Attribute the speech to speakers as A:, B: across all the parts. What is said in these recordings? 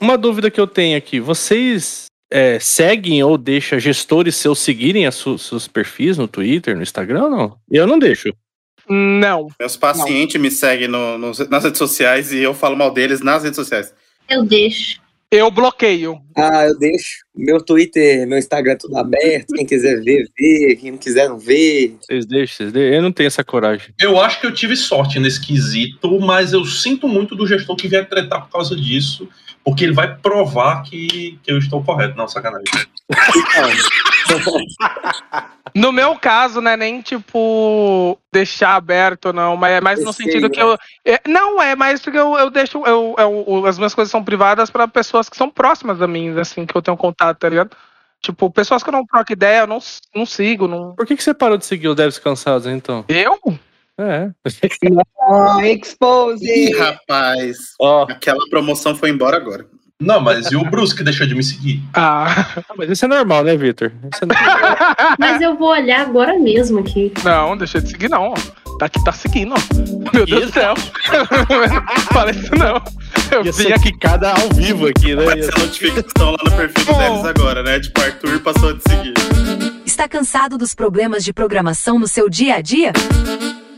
A: uma dúvida que eu tenho aqui. Vocês é, seguem ou deixam gestores seus seguirem as su seus perfis no Twitter, no Instagram ou não? Eu não deixo.
B: Não.
C: Meus pacientes me seguem no, no, nas redes sociais e eu falo mal deles nas redes sociais.
D: Eu deixo.
B: Eu bloqueio.
E: Ah, eu deixo. Meu Twitter, meu Instagram é tudo aberto. Quem quiser ver, vê. Quem não quiser, não vê.
A: Vocês deixam, vocês deixam. Eu não tenho essa coragem.
F: Eu acho que eu tive sorte nesse quesito, mas eu sinto muito do gestor que vier tretar por causa disso, porque ele vai provar que, que eu estou correto. Não, sacanagem.
B: No meu caso, não é nem tipo deixar aberto, não, mas é mais no
E: Sei,
B: sentido que
E: né?
B: eu. é, não, é mais porque eu, eu deixo. Eu, eu- as minhas coisas são privadas para pessoas que são próximas a mim, assim, que eu tenho contato, tá ligado? Tipo, pessoas que eu não troco ideia, eu não, não sigo. Não...
A: Por que, que você parou de seguir os devs cansados, então?
B: Eu?
A: É.
G: Oh, expose!
C: Ih, rapaz.
A: Ó,
C: Aquela promoção foi embora agora.
F: Não, mas e o Bruce que deixou de me seguir?
B: Ah.
A: mas isso é normal, né, Victor? Isso é normal.
D: Mas eu vou olhar agora mesmo aqui.
B: Não, deixa de seguir, não. Tá aqui, tá seguindo, ó. Meu Deus do céu. Fala isso não. Eu
A: Ia
B: vim
A: ser
B: aqui.
A: quicada ao vivo aqui, né?
C: Vai ser notificação lá no perfil do Denis agora, né? Tipo, Arthur passou a te seguir.
H: Está cansado dos problemas de programação no seu dia a dia?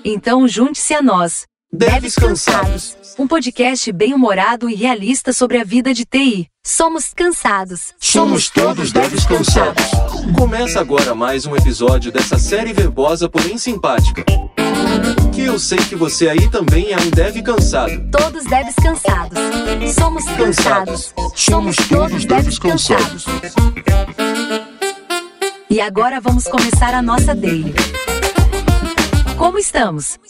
H: Então junte-se a nós.
I: Devs Cansados.
H: Um podcast bem-humorado e realista sobre a vida de TI. Somos cansados.
I: Somos todos devs cansados.
J: Começa agora mais um episódio dessa série verbosa, porém simpática. Que eu sei que você aí também é um dev cansado.
H: Todos devs cansados. Somos cansados.
I: Somos todos devs cansados.
H: E agora vamos começar a nossa daily. Como estamos?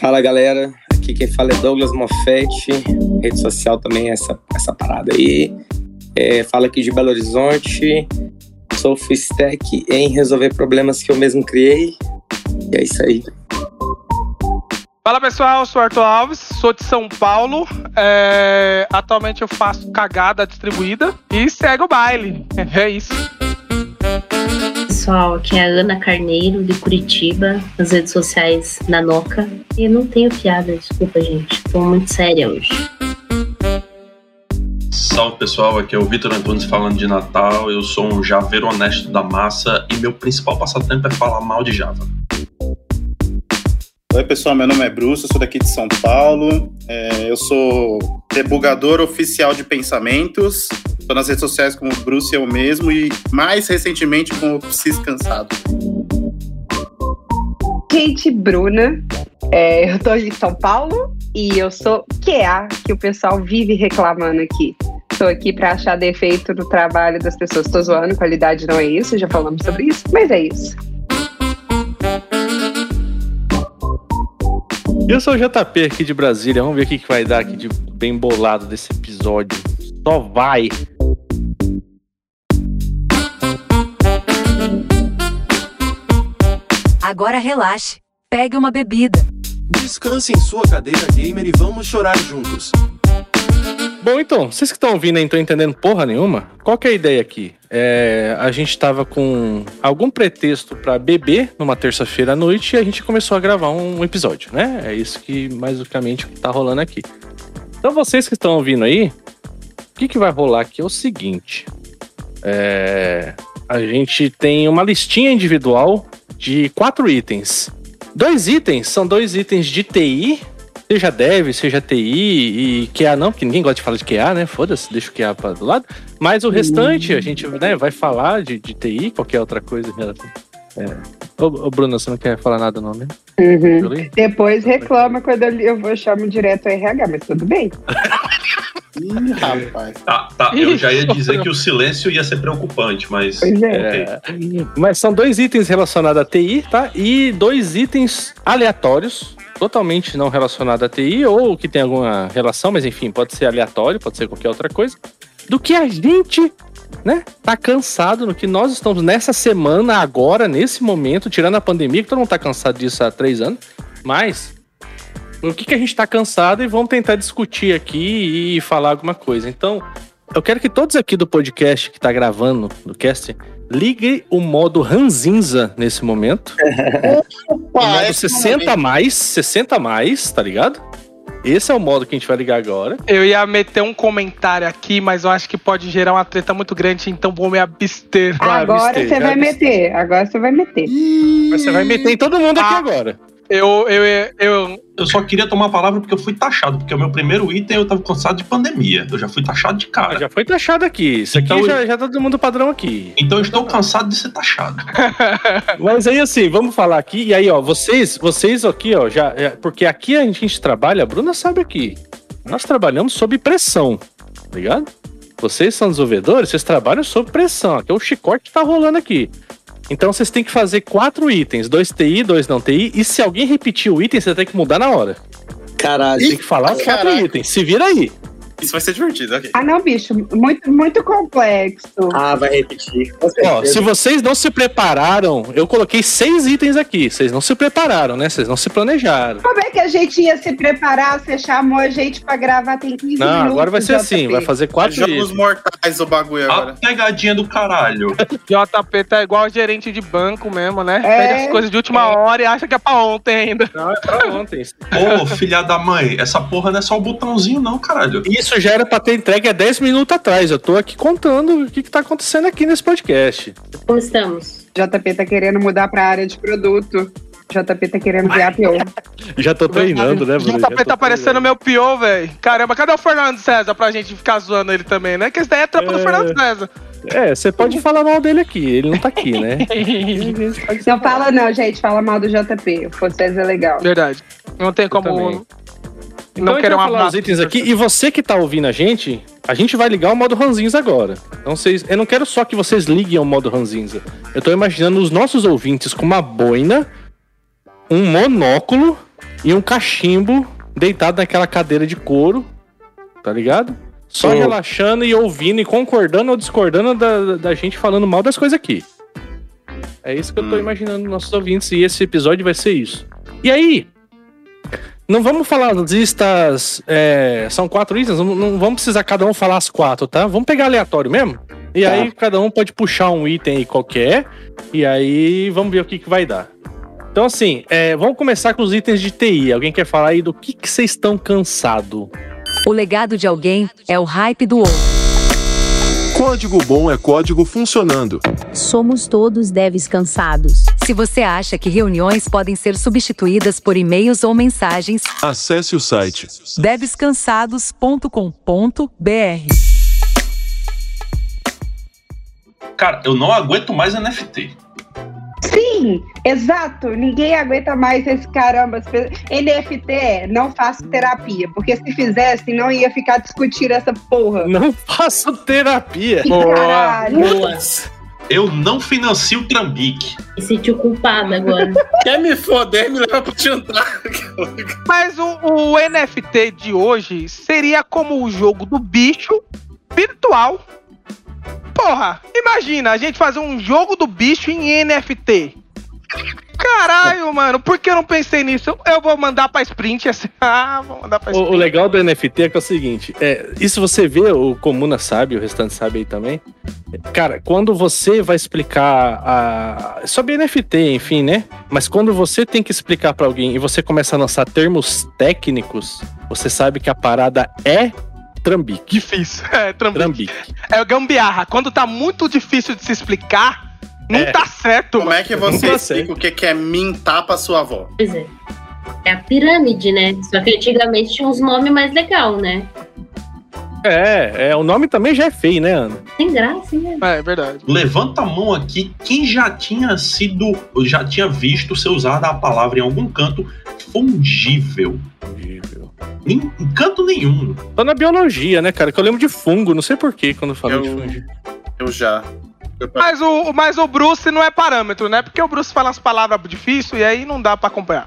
E: Fala galera, aqui quem fala é Douglas Moffett, rede social também é essa, essa parada aí. É, fala aqui de Belo Horizonte, sou stack em resolver problemas que eu mesmo criei. E é isso aí.
B: Fala pessoal, eu sou Arthur Alves, sou de São Paulo. é, Atualmente eu faço cagada distribuída e segue o baile. É isso.
D: Pessoal, aqui é a Ana Carneiro, de Curitiba, nas redes sociais Nanoca. E não tenho piada, desculpa, gente. Tô muito séria hoje.
F: Salve pessoal, aqui é o Vitor Antunes falando de Natal. Eu sou um javeiro honesto da massa e meu principal passatempo é falar mal de Java.
C: Oi, pessoal, meu nome é Bruce, eu sou daqui de São Paulo. É, eu sou debugador oficial de pensamentos. Estou nas redes sociais como Bruce eu mesmo e mais recentemente com o Psis Cansado.
G: Gente, Bruna, é, eu tô de São Paulo e eu sou QA, que o pessoal vive reclamando aqui. Tô aqui pra achar defeito no trabalho das pessoas. Tô zoando, qualidade não é isso, já falamos sobre isso, mas é isso.
A: Eu sou o JP aqui de Brasília. Vamos ver o que, que vai dar aqui de bem bolado desse episódio. Só vai.
H: Agora relaxe. Pegue uma bebida.
J: Descanse em sua cadeira gamer e vamos chorar juntos.
A: Bom, então, vocês que estão ouvindo aí não estão entendendo porra nenhuma, qual que é a ideia aqui? É, a gente tava com algum pretexto pra beber numa terça-feira à noite e a gente começou a gravar um episódio, né? É isso que basicamente tá rolando aqui. Então vocês que estão ouvindo aí, o que, que vai rolar aqui é o seguinte. É, a gente tem uma listinha individual de quatro itens. Dois itens são dois itens de TI, seja dev, seja TI e QA não, porque ninguém gosta de falar de QA, né? Foda-se, deixa o QA para do lado. Mas o restante a gente né, vai falar de, de TI, qualquer outra coisa. em relação- É. Ô, ô, Bruno, você não quer falar nada não, né?
G: Uhum. Depois reclama quando eu, eu vou chamo direto a RH, mas tudo bem.
C: Ih, rapaz.
F: Tá, tá, eu já ia dizer que o silêncio ia ser preocupante, mas.
G: Pois é.
F: ok.
A: Mas são dois itens relacionados a TI, tá? E dois itens aleatórios, totalmente não relacionados a TI, ou que tem alguma relação, mas enfim, pode ser aleatório, pode ser qualquer outra coisa. Do que a gente, né, tá cansado, no que nós estamos nessa semana, agora, nesse momento, tirando a pandemia, que todo mundo tá cansado disso há três anos, mas o que, que a gente tá cansado e vamos tentar discutir aqui e falar alguma coisa. Então, eu quero que todos aqui do podcast que tá gravando, do cast, ligue o modo ranzinza nesse momento. o modo
C: esse
A: 60 a mais, 60 a mais, tá ligado? Esse é o modo que a gente vai ligar agora.
B: Eu ia meter um comentário aqui, mas eu acho que pode gerar uma treta muito grande, então vou me abster.
G: Agora
A: abster,
G: você vai
A: abster.
G: meter. Agora você vai meter.
A: Mas você vai meter em todo mundo aqui
B: Ah.
A: agora.
B: Eu, eu, eu,
F: Eu só queria tomar a palavra porque eu fui taxado, porque o meu primeiro item eu tava cansado de pandemia. Eu já fui taxado de cara.
A: já foi taxado aqui. Isso aqui
F: Então-
A: já, já tá todo mundo padrão aqui.
F: Então eu estou cansado de ser taxado.
A: Mas aí assim, vamos falar aqui. E aí, ó, vocês, vocês aqui, ó, já. já- porque aqui a gente trabalha, a Bruna sabe aqui. Nós trabalhamos sob pressão, tá ligado? Vocês são desenvolvedores, vocês trabalham sob pressão. Aqui é o chicote que tá rolando aqui. Então vocês têm que fazer quatro itens: dois TI, dois não TI. E se alguém repetir o item, você tem que mudar na hora.
E: Caralho.
A: Tem que falar os quatro itens. Se vira aí.
C: Isso vai ser divertido, ok.
G: Ah, não, bicho. Muito, muito complexo.
E: Ah, vai repetir.
A: Ó, se vocês não se prepararam, eu coloquei seis itens aqui. Vocês não se prepararam, né? Vocês não se planejaram.
G: Como que a gente ia se preparar? Você chamou a gente pra gravar tem 15
A: Não,
G: minutos.
A: agora vai ser
G: JP.
A: assim, vai fazer quatro
C: Jogos mortais o bagulho
F: A
C: agora.
F: pegadinha do caralho.
B: JP tá igual gerente de banco mesmo, né?
G: É.
B: Pede as coisas de última hora e acha que é pra ontem ainda.
A: Não, é pra ontem.
F: Ô, filha da mãe, essa porra não é só o botãozinho, não, caralho.
A: Isso já era pra ter entregue há 10 minutos atrás. Eu tô aqui contando o que, que tá acontecendo aqui nesse podcast.
D: Como estamos?
G: JP tá querendo mudar pra área de produto. JP tá querendo virar pior.
A: Já tô treinando, né, Bruno?
B: JP tá parecendo meu pior, velho. Caramba, cadê o Fernando César pra gente ficar zoando ele também, né? Que esse daí é trampa do
A: É.
B: Fernando César.
A: É, você pode falar mal dele aqui. Ele não tá aqui, né?
G: Não fala não, gente. Fala mal do JP. O César é legal.
B: Verdade. Não tem como
A: também.
B: não
A: Então,
B: querer
A: então
B: uma
A: falar os itens aqui. E você que tá ouvindo a gente, a gente vai ligar o modo ranzinza agora. Então, vocês, eu não quero só que vocês liguem ao modo ranzinza. Eu tô imaginando os nossos ouvintes com uma boina, um monóculo e um cachimbo deitado naquela cadeira de couro, tá ligado? Só
E: Sim.
A: relaxando e ouvindo e concordando ou discordando da, da gente falando mal das coisas aqui. É isso que eu tô
C: Hum.
A: imaginando nos nossos ouvintes e esse episódio vai ser isso. E aí, não vamos falar das listas. é, são quatro itens, não, não vamos precisar cada um falar as quatro, tá? Vamos pegar aleatório mesmo? E
E: Tá.
A: aí cada um pode puxar um item aí qualquer. E aí vamos ver o que, que vai dar. Então, assim, é, vamos começar com os itens de TI. Alguém quer falar aí do que que vocês estão cansados?
H: O legado de alguém é o hype do outro.
I: Código bom é código funcionando.
K: Somos todos devs cansados.
H: Se você acha que reuniões podem ser substituídas por e-mails ou mensagens,
I: Acesse o site.
H: devscansados.com.br.
F: Cara, eu não aguento mais NFT.
G: Sim, exato. Ninguém aguenta mais esse caramba. NFT, não faço terapia. Porque se fizesse, não ia ficar discutindo essa porra.
A: Não faço terapia.
B: Boa,
G: caralho.
F: Eu não financio o Trambique.
D: Me sentiu culpada agora.
C: Quer me foder, me leva pro jantar.
B: Mas o, o NFT de hoje seria como o jogo do bicho virtual. Porra, imagina a gente fazer um jogo do bicho em NFT. Caralho, mano, por que eu não pensei nisso? Eu vou mandar pra sprint assim. Ah, vou mandar pra
A: O,
B: sprint.
A: o legal do NFT é que é o seguinte: é, isso você vê, o Comuna sabe, o restante sabe aí também. Cara, quando você vai explicar a, sobre NFT, enfim, né? Mas quando você tem que explicar pra alguém e você começa a lançar termos técnicos, você sabe que a parada é trambique.
B: Difícil. É, trambique.
A: Trambique.
B: É gambiarra. Quando tá muito difícil de se explicar, não
A: É.
B: tá certo,
C: Como
B: mano.
C: é que você
A: Não
C: explica o que que é mintar pra sua avó?
D: Pois é. É a pirâmide, né? Só que antigamente tinha uns nomes mais legais, né?
A: É, é, o nome também já é feio, né, Ana?
D: Tem graça, né?
B: É, é verdade.
F: Levanta a mão aqui quem já tinha sido, já tinha visto ser usada a palavra em algum canto fungível. Em, em canto nenhum.
A: Só na biologia, né, cara? Que eu lembro de fungo, não sei porquê quando eu falo
C: Eu-
A: de fungo.
C: Eu já.
B: Mas o, mas o Bruce não é parâmetro, né? Porque o Bruce fala as palavras difíceis e aí não dá pra acompanhar.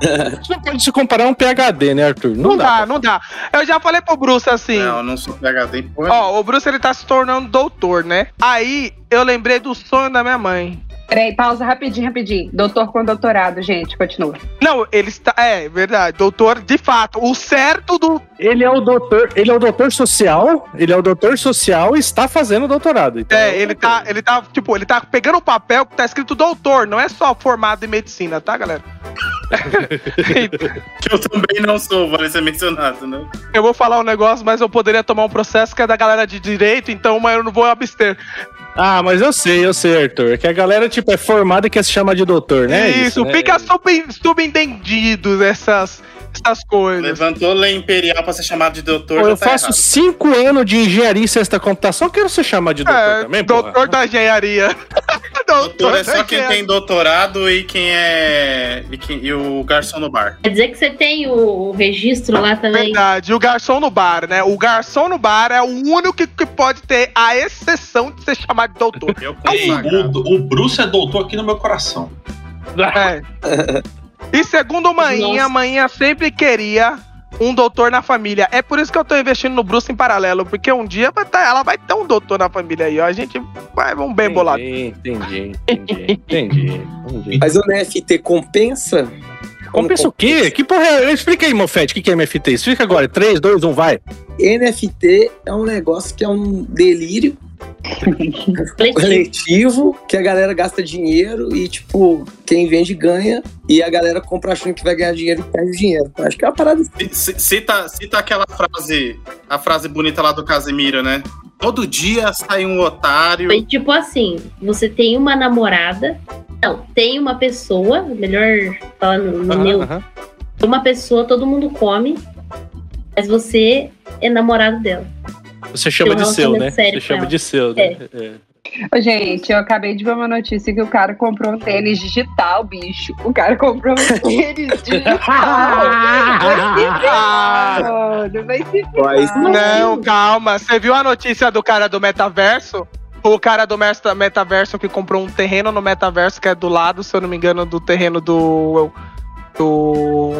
A: Você não pode se comparar a um PHD, né, Arthur?
B: Não, dá, não dá. Eu já falei pro Bruce assim.
C: Não, eu não sou PHD porra.
B: Ó, o Bruce ele tá se tornando doutor, né? Aí eu lembrei do sonho da minha mãe.
G: Peraí, pausa rapidinho, rapidinho. Doutor com doutorado, gente, continua.
B: Não, ele está. É, verdade. Doutor, de fato. O certo do.
A: Ele é o doutor, ele é o doutor social, ele é o doutor social e está fazendo doutorado. Então,
B: É, ele tá. Ele tá, tipo, ele tá pegando o papel que tá escrito doutor, não é só formado em medicina, tá, galera?
C: Que eu também não sou, vale ser mencionado, né?
B: Eu vou falar um negócio, mas eu poderia tomar um processo que é da galera de direito, então mas eu não vou abster.
A: Ah, mas eu sei, eu sei, Arthur. Que a galera, tipo, é formada e quer se chamar de doutor, né?
B: Isso,
A: né?
B: fica sub, subentendido essas, essas coisas.
C: Levantou lei imperial pra ser chamado de doutor.
A: Pô,
C: já
A: eu
C: tá
A: faço
C: errado.
A: cinco anos de engenharia e da computação, quero ser chamado de doutor
B: É,
A: também, porra.
B: doutor da engenharia.
C: Doutor é só quem tem doutorado e quem é. E, quem- e o garçom no bar.
D: Quer dizer que você tem o, o registro lá também?
B: Verdade, e o garçom no bar, né? O garçom no bar é o único que, que pode ter a exceção de ser chamado de doutor.
C: Eu
F: Ei,
C: consagrado.
F: o, o Bruce é doutor aqui no meu coração.
B: É. E segundo Maninha,
D: Nossa.
B: Maninha sempre queria um doutor na família. É por isso que eu tô investindo no Bruce em paralelo, porque um dia vai tá- ela vai ter um doutor na família aí, ó. A gente vai, vamos bem bolado.
A: Entendi, entendi, entendi, entendi.
E: Mas o NFT compensa?
A: Compensa o quê? Que porra é? Explica aí, Mofete, o que que é NFT? Explica agora. 3, 2, 1, vai.
E: NFT é um negócio que é um delírio
D: Coletivo.
E: coletivo que a galera gasta dinheiro e, tipo, quem vende ganha e a galera compra achando que vai ganhar dinheiro e perde dinheiro. Acho que é uma parada assim.
C: Cita, cita aquela frase, a frase bonita lá do Casemiro, né? Todo dia sai um otário.
D: Foi tipo assim: você tem uma namorada. Não, tem uma pessoa, melhor falar no, meu. Uma pessoa, todo mundo come, mas você é namorado dela.
A: Você chama de seu, né? Você chama
D: ela.
A: de seu, né? É.
G: Ô, gente, eu acabei de ver uma notícia que o cara comprou um tênis digital, bicho. O cara comprou um tênis digital. Mano, vai se
E: Mas
B: Não, calma. Você viu a notícia do cara do metaverso? O cara do meta- metaverso que comprou um terreno no metaverso que é do lado, se eu não me engano, do terreno do. Do.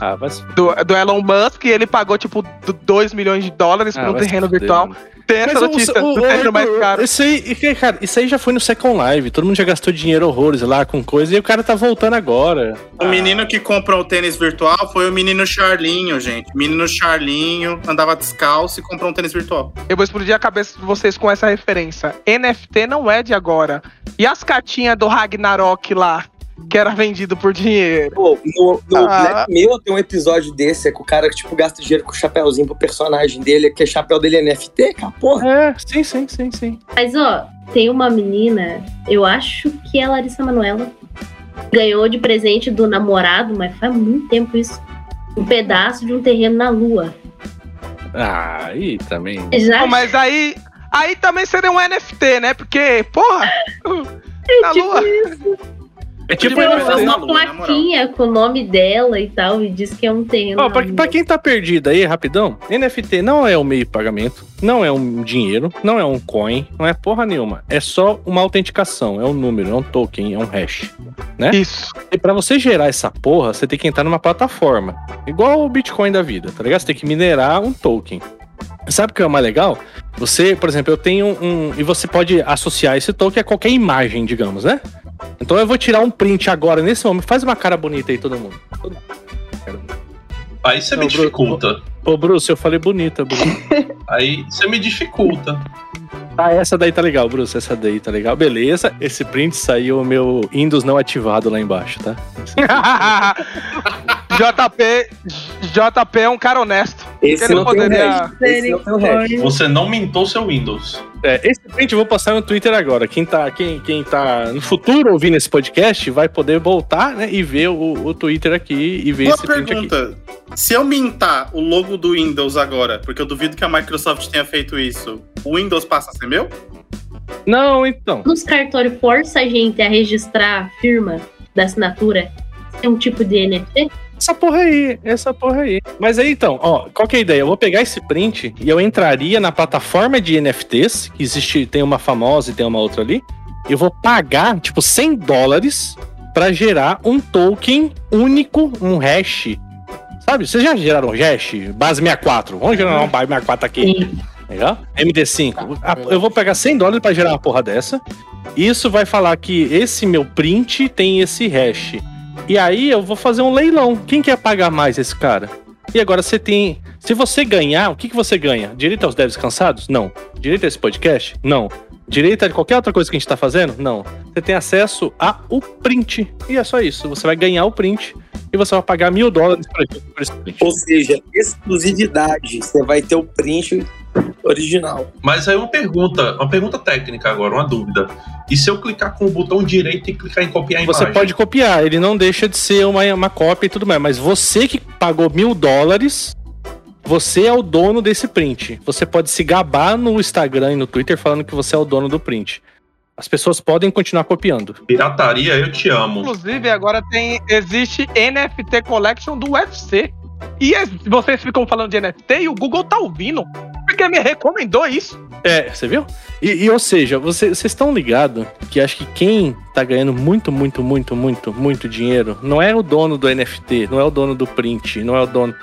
A: Ah, se
B: Do, do Elon Musk e ele pagou tipo 2 milhões de dólares
A: Ah,
B: por um terreno virtual. Tem essa
A: Mas o-
B: notícia
A: o-
B: do
A: o-
B: terreno mais
A: o-
B: caro.
A: Isso aí, e, cara, isso aí já foi no Second Live. Todo mundo já gastou dinheiro horrores lá com coisa e o cara tá voltando agora.
C: O menino que comprou o tênis virtual foi o menino Charlinho, gente. O menino Charlinho andava descalço e comprou um tênis virtual.
B: Eu vou explodir a cabeça de vocês com essa referência. NFT não é de agora. E as cartinhas do Ragnarok lá, que era vendido por dinheiro?
E: Pô, no, no
B: Ah.
E: Black Mirror tem um episódio desse, é que o cara, tipo, gasta dinheiro com o chapéuzinho pro personagem dele, que o chapéu dele é NFT, cara, porra.
A: É, sim, sim, sim, sim.
D: Mas, ó, tem uma menina, eu acho que é a Larissa Manoela, ganhou de presente do namorado, mas faz muito tempo isso, um pedaço de um terreno na lua.
A: Ah, aí também.
D: Já
B: Não, mas aí. Aí também seria um NFT, né? Porque, porra! Na
D: tipo
B: lua.
A: É tipo
D: Tem
C: Ele
D: uma,
C: fez na
D: uma
C: lua, na moral.
D: plaquinha com o nome dela e tal, e diz que é um terreno.
A: Ó, pra, pra quem tá perdido aí, rapidão, NFT não é um meio de pagamento, não é um dinheiro, não é um coin, não é porra nenhuma. É só uma autenticação, é um número, é um token, é um hash.
B: Isso.
A: E pra você gerar essa porra, você tem que entrar numa plataforma. Igual o Bitcoin da vida, tá ligado? Você tem que minerar um token. Sabe o que é o mais legal? Você, por exemplo, eu tenho um. E você pode associar esse token a qualquer imagem, digamos, né? Então eu vou tirar um print agora, nesse momento. Faz uma cara bonita aí, todo mundo.
F: Aí você me dificulta.
A: Ô, Bruce, eu falei bonita, Bruce.
F: Aí você me dificulta.
A: Ah, essa daí tá legal, Bruce. Essa daí tá legal. Beleza. Esse print saiu o meu Windows não ativado lá embaixo, tá?
B: JP, JP é um cara honesto.
E: Esse
B: Ele
E: não
B: poderia-.
E: Esse não tem o.
F: Você não mintou seu Windows.
A: É, esse print eu vou postar no Twitter agora. Quem tá, quem, quem tá no futuro ouvindo esse podcast vai poder voltar né, e ver o, o Twitter aqui e ver
C: Boa
A: esse print aqui.
C: pergunta. Se eu mintar o logo do Windows agora, porque eu duvido que a Microsoft tenha feito isso, o Windows passa a ser meu?
A: Não, então.
D: Nos cartórios força a gente a registrar a firma da assinatura. É um tipo de NFT?
A: Essa porra aí, essa porra aí. Mas aí então, ó, qual que é a ideia? Eu vou pegar esse print e eu entraria na plataforma de NFTs, que existe, tem uma famosa e tem uma outra ali. Eu vou pagar, tipo, 100 dólares pra gerar um token único, um hash. Sabe? Vocês já geraram um hash? Base 64. Vamos gerar um base 64 aqui.
D: Sim.
A: Legal? MD5. Ah, Eu vou pegar 100 dólares pra gerar uma porra dessa. Isso vai falar que esse meu print tem esse hash. E aí eu vou fazer um leilão. Quem quer pagar mais esse cara? E agora você tem. Se você ganhar, o que, que você ganha? Direito aos devs cansados? Não. Direito a esse podcast? Não. Direito a qualquer outra coisa que a gente tá fazendo? Não. Você tem acesso a o print. E é só isso. Você vai ganhar o print e você vai pagar mil dólares por esse print.
E: Ou seja, exclusividade. Você vai ter o print original.
F: Mas aí uma pergunta, uma pergunta técnica agora, uma dúvida. E se eu clicar com o botão direito e clicar em copiar a
A: Você
F: imagem?
A: pode copiar, ele não deixa de ser uma, uma cópia e tudo mais. Mas você que pagou mil dólares, você é o dono desse print. Você pode se gabar no Instagram e no Twitter falando que você é o dono do print. As pessoas podem continuar copiando.
F: Pirataria, eu te amo.
B: Inclusive, agora tem. Existe NFT Collection do UFC. E es- vocês ficam falando de NFT e o Google tá ouvindo. Porque me recomendou isso.
A: É, você viu? E, e, ou seja, você- vocês estão ligados que acho que quem tá ganhando muito, muito, muito, muito, muito dinheiro não é o dono do NFT, não é o dono do print, não é o dono.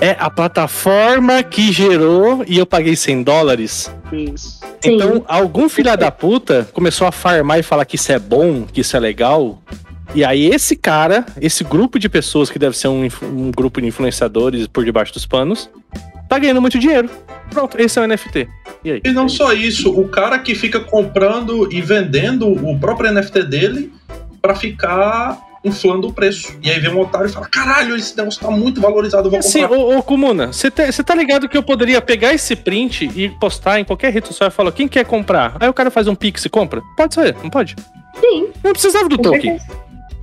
A: É a plataforma que gerou e eu paguei 100 dólares.
B: Isso.
A: Então, algum filho da puta começou a farmar e falar que isso é bom, que isso é legal. E aí, esse cara, esse grupo de pessoas que deve ser um, um grupo de influenciadores por debaixo dos panos, tá ganhando muito dinheiro. Pronto, esse é o NFT. E aí?
F: E não só isso, o cara que fica comprando e vendendo o próprio NFT dele pra ficar inflando o preço. E aí vem um otário e fala: caralho, esse negócio tá muito valorizado, eu vou
A: Assim,
F: comprar.
A: ô, ô Kumuna, você tá, tá ligado que eu poderia pegar esse print e postar em qualquer rede social e falar quem quer comprar? Aí o cara faz um pix e compra? Pode ser, não pode?
D: Sim.
A: Não precisava do token.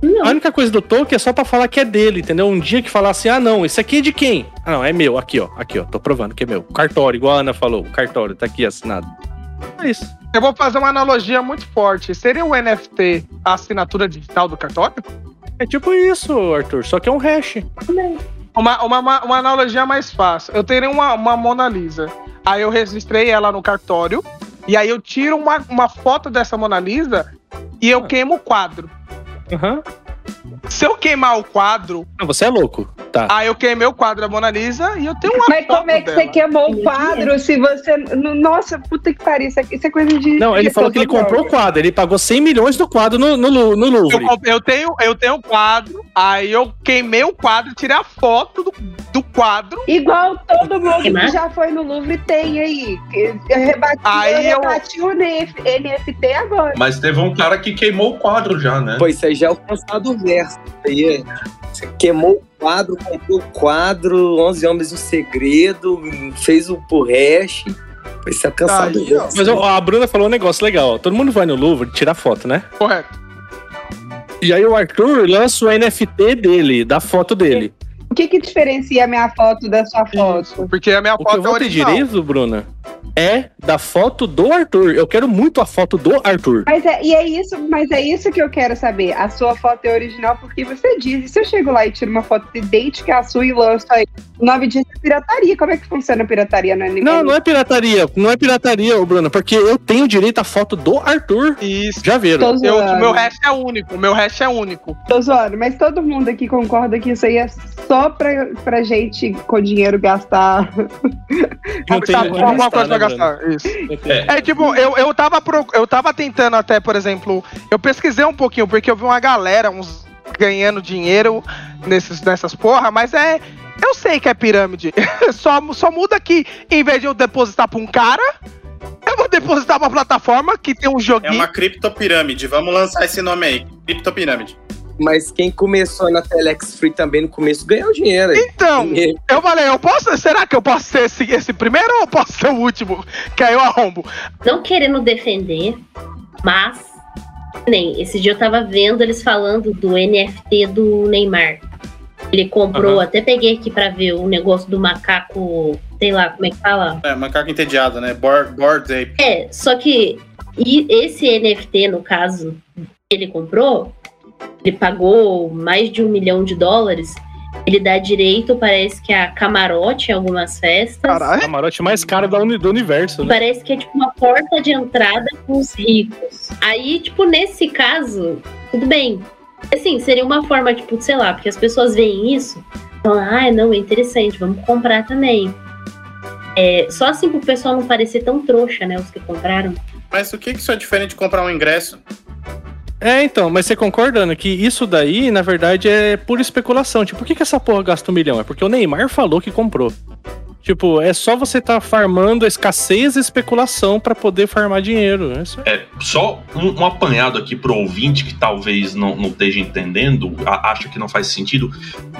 D: Não.
A: A única coisa do token é só pra falar que é dele, entendeu? Um dia que falar assim, ah não, esse aqui é de quem? Ah não, é meu, aqui ó, aqui ó, tô provando que é meu. Cartório, igual a Ana falou, o cartório, tá aqui assinado. É isso.
B: Eu vou fazer uma analogia muito forte. Seria o NFT a assinatura digital do cartório?
A: É tipo isso, Arthur, só que é um hash.
B: Uma, uma, uma, uma analogia mais fácil. Eu teria uma, uma Mona Lisa. Aí eu registrei ela no cartório. E aí eu tiro uma, uma foto dessa Mona Lisa e eu queimo o quadro.
A: Uh huh.
B: Se eu queimar o quadro,
A: Não, você é louco. Tá.
B: aí eu queimei o quadro da Mona Lisa e eu tenho uma
G: Mas
B: foto
G: como é que
B: dela.
G: você queimou o quadro se você. no- Nossa, puta que pariu. Isso é, é coisa de.
A: Não, ele
G: de
A: falou que ele comprou o quadro, ele pagou 100 milhões do quadro no, no, no
B: Eu,
A: Louvre.
B: comp- eu tenho eu tenho o quadro, aí eu queimei o quadro, tirei a foto do, do quadro.
G: Igual todo mundo que já foi no Louvre tem aí. Eu rebati,
B: Aí
G: eu
B: eu-
G: rebati o NF NFT agora.
F: Mas teve um cara que queimou o quadro já, né?
E: Pô, isso aí já é o cansado verso. Isso aí é- Você queimou o quadro, comprou o quadro, 11 Homens no Segredo, fez o por hash. Isso é o cansado
B: Aí, ó.
E: verso.
A: Mas ó, a Bruna falou um negócio legal. Todo mundo vai no Louvre tirar foto, né?
B: Correto.
A: E aí o Arthur lança o NFT dele, da foto dele.
G: O que que diferencia a minha foto da sua foto?
B: Porque a minha
A: O que
B: foto
A: eu vou
B: é
A: ter
B: original.
A: direito, Bruna, é da foto do Arthur. Eu quero muito a foto do Arthur.
G: Mas é, e é isso, mas é isso que eu quero saber. A sua foto é original porque você diz. E se eu chego lá e tiro uma foto idêntica à sua e lanço aí? O nome disso é pirataria. Como é que funciona a pirataria no NFT?
A: Não, não é pirataria. Não é pirataria, ô, Bruna, porque eu tenho direito à foto do Arthur.
B: Isso.
A: Já viram?
B: Eu, o meu hash é único, o meu hash é único.
G: Tô zoando, mas todo mundo aqui concorda que isso aí é só pra, pra gente com dinheiro gastar.
A: Não tem
B: Tá, alguma
A: gastar,
B: coisa pra
A: né,
B: Isso.
F: É.
B: É tipo, eu, eu, tava pro- eu tava tentando até, por exemplo, eu pesquisei um pouquinho, porque eu vi uma galera, uns ganhando dinheiro nesses, nessas porra, mas é. Eu sei que é pirâmide. só, só muda que, em vez de eu depositar pra um cara, eu vou depositar pra plataforma que tem um
C: É
B: joguinho.
C: uma criptopirâmide. Vamos lançar esse nome aí. Criptopirâmide.
E: Mas quem começou na Telex Free também no começo ganhou dinheiro.
B: Então, eu falei, eu posso. Será que eu posso ser esse, esse primeiro ou eu posso ser o último? Que aí eu arrombo.
D: Não querendo defender, mas. Nem, esse dia eu tava vendo eles falando do NFT do Neymar. Ele comprou,
A: Aham.
D: até peguei aqui pra ver o negócio do macaco, sei lá, como é que fala?
C: É, macaco entediado, né? Board, board ape.
D: É, só que e esse NFT, no caso, que ele comprou, ele pagou mais de um milhão de dólares. Ele dá direito, parece que a camarote em algumas festas.
B: Caralho.
A: Camarote mais caro do universo, né?
D: Parece que é tipo uma porta de entrada com os ricos. Aí, tipo, nesse caso, tudo bem. Assim, seria uma forma, tipo, sei lá, porque as pessoas veem isso e falam, ah, não, é interessante, vamos comprar também. É, só assim pro pessoal não parecer tão trouxa, né, os que compraram.
C: Mas o que que isso é diferente de comprar um ingresso?
A: É, então, mas você concordando que isso daí, na verdade, é pura especulação. Tipo, por que, que essa porra gasta um milhão? É porque o Neymar falou que comprou. Tipo, é só você tá farmando a escassez e especulação pra poder farmar dinheiro. É isso aí.
F: É, só um, um apanhado aqui pro ouvinte que talvez não, não esteja entendendo, a- acha que não faz sentido.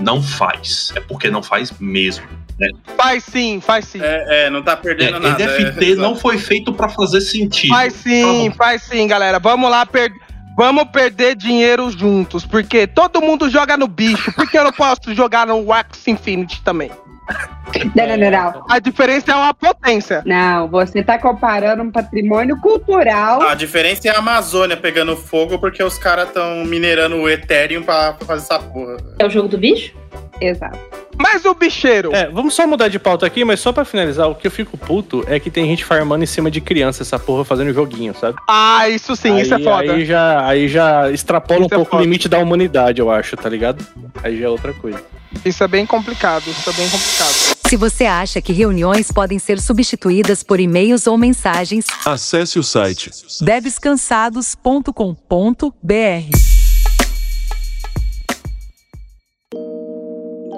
F: Não faz. É porque não faz mesmo. Né?
B: Faz sim, faz sim.
C: É, é, não tá
F: É,
C: perdendo nada.
F: NFT
C: é,
F: não foi feito pra fazer sentido.
B: Faz sim, faz sim, galera. Vamos lá, per... vamos perder dinheiro juntos. Porque todo mundo joga no bicho. Por que eu não posso jogar no Wax Infinity também?
G: Não, não, não, não.
B: A diferença é uma potência.
G: Não, você tá comparando um patrimônio cultural.
C: A diferença é a Amazônia pegando fogo porque os caras estão minerando o Ethereum pra, pra fazer essa porra.
D: É o jogo do bicho?
G: Exato.
B: Mas o bicheiro.
A: É, vamos só mudar de pauta aqui, mas só pra finalizar, o que eu fico puto é que tem gente farmando em cima de criança, essa porra fazendo joguinho, sabe?
B: Ah, isso sim, isso é
A: Aí-
B: foda.
A: Aí já, aí já extrapola um
B: Isso é
A: pouco o limite da humanidade, eu acho, tá ligado? Aí já é outra coisa.
B: Isso é bem complicado, isso é bem complicado.
H: Se você acha que reuniões podem ser substituídas por e-mails ou mensagens,
I: Acesse o site
H: debescansados.com.br.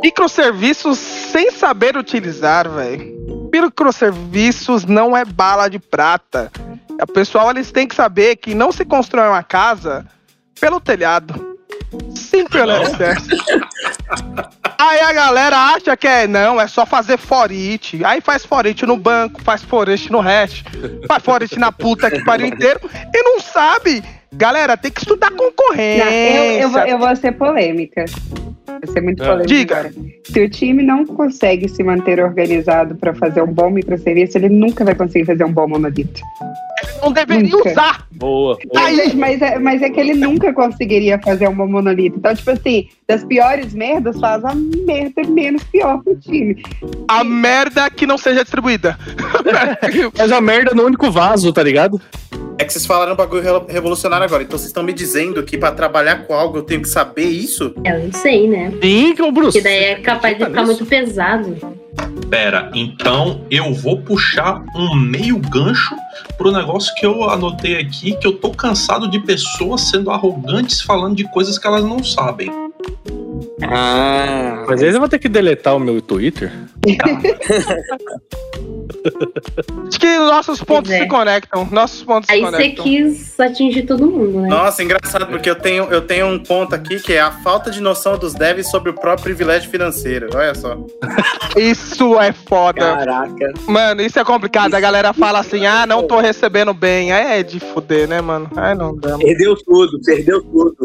B: Microserviços sem saber utilizar, velho. Microserviços não é bala de prata. O pessoal eles têm que saber que não se constrói uma casa pelo telhado. Simples, né? Aí a galera acha que é, não, é só fazer forite. Aí faz forite no banco, faz forite no hash, faz forite na puta que pariu inteiro e não sabe. Galera, tem que estudar
G: Não,
B: concorrência.
G: eu, eu, vou, eu vou ser polêmica. Vou ser muito
A: Ah.
G: polêmica.
B: Diga.
G: agora. Se o time não consegue se manter organizado para fazer um bom microserviço, ele nunca vai conseguir fazer um bom monolito.
B: Não deveria
G: Nunca.
B: usar.
A: Boa.
G: Mas, mas, é, mas é que ele nunca conseguiria fazer um bom monolito. Então, tipo assim, das piores merdas, faz a merda menos pior pro time.
B: A merda que não seja distribuída.
A: Mas a merda no único vaso, tá ligado?
C: É que vocês falaram um bagulho re- revolucionário agora. Então vocês estão me dizendo que pra trabalhar com algo eu tenho que saber isso?
D: Eu não sei, né?
A: Sim, que o Bruce.
D: Porque daí é capaz de ficar muito pesado.
F: Pera, então eu vou puxar um meio gancho pro negócio que eu anotei aqui, que eu tô cansado de pessoas sendo arrogantes falando de coisas que elas não sabem.
E: Ah,
A: Mas aí eu vou ter que deletar o meu Twitter.
B: Acho que nossos pontos
D: é.
B: se conectam. Nossos pontos
D: Aí
B: se
D: você
B: conectam.
D: quis atingir todo mundo, né?
C: Nossa, engraçado, porque eu tenho, eu tenho um ponto aqui que é a falta de noção dos devs sobre o próprio privilégio financeiro. Olha só.
B: Isso é foda.
E: caraca.
B: Mano, isso é complicado. A galera fala assim: ah, não tô recebendo bem. Aí é de fuder, né, mano? Aí não dá. mano.
E: Perdeu tudo, perdeu tudo.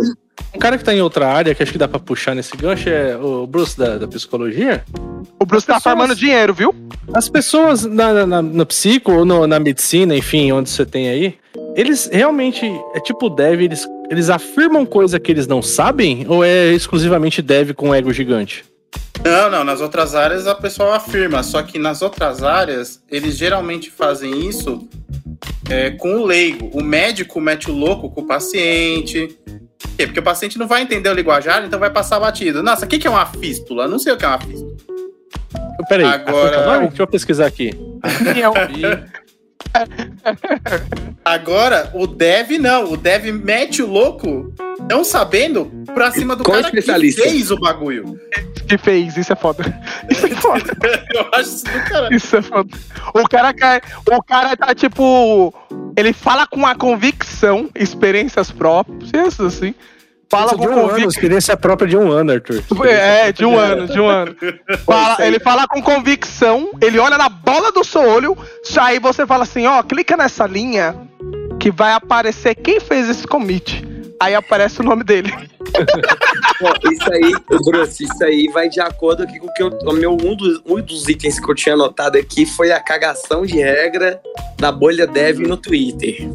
A: Um cara que tá em outra área, que acho que dá pra puxar nesse gancho, é o Bruce da, da psicologia.
B: O Bruce tá
A: pessoas-
B: farmando dinheiro, viu?
A: As pessoas na, na, na- no psico ou no- na medicina, enfim, onde você tem aí, eles realmente, é tipo dev, eles, eles afirmam coisa que eles não sabem? Ou é exclusivamente dev com ego gigante?
C: Não, não, nas outras áreas a pessoa afirma, só que nas outras áreas eles geralmente fazem isso é, com o leigo. O médico mete o louco com o paciente. Por quê? Porque o paciente não vai entender o linguajar, então vai passar batido. Nossa, o que que é uma fístula? Não sei o que é uma fístula.
A: Peraí,
C: Agora-
A: deixa eu pesquisar aqui.
C: Agora, o dev não. O dev mete o louco, não sabendo, pra cima do
E: Com
C: cara que
E: especialista.
C: fez o bagulho.
B: Que fez, isso é foda. Isso é foda.
C: Eu acho isso do caralho.
B: Isso é foda. O cara cai. O cara tá tipo. Ele fala com a convicção, experiências próprias, assim. Fala
A: de
B: com
A: um ano,
B: convicção.
A: experiência própria de um ano, Arthur.
B: É, de um ano, de um ano. Fala- ele fala com convicção, ele olha na bola do seu olho, aí você fala assim, ó, clica nessa linha que vai aparecer quem fez esse commit. Aí aparece o nome dele.
E: Pô, isso aí, Bruce, isso aí vai de acordo aqui com o que eu, o meu, um, dos, um dos itens que eu tinha anotado aqui foi a cagação de regra da bolha dev no Twitter.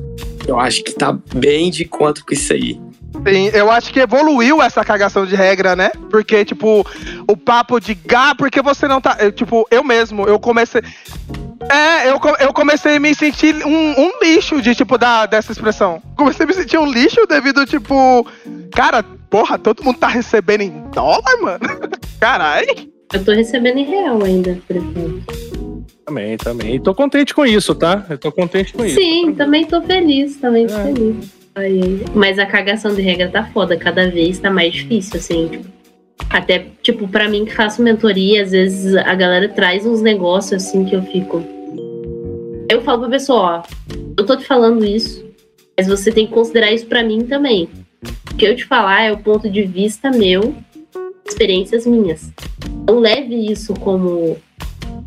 E: Eu acho que tá bem de conta com isso aí.
B: Sim, eu acho que evoluiu essa cagação de regra, né? Porque, tipo, o papo de gá, porque você não tá. eu, tipo, eu mesmo, eu comecei. É, eu, eu comecei a me sentir um, um lixo de, tipo, da, dessa expressão. Comecei a me sentir um lixo devido, tipo. Cara, porra, todo mundo tá recebendo em dólar, mano? Caralho.
D: Eu tô recebendo em real ainda, por enquanto.
A: Também, também. E tô contente com isso, tá? Eu tô contente com isso.
D: Sim, também tô feliz, também tô
A: É.
D: feliz. Ai, Mas a cagação de regra tá foda, cada vez tá mais difícil, assim. tipo, Até, tipo, pra mim que faço mentoria, às vezes a galera traz uns negócios assim que eu fico. Eu falo pra pessoa, ó, eu tô te falando isso, mas você tem que considerar isso pra mim também. O que eu te falar é o ponto de vista meu, experiências minhas. Não leve isso como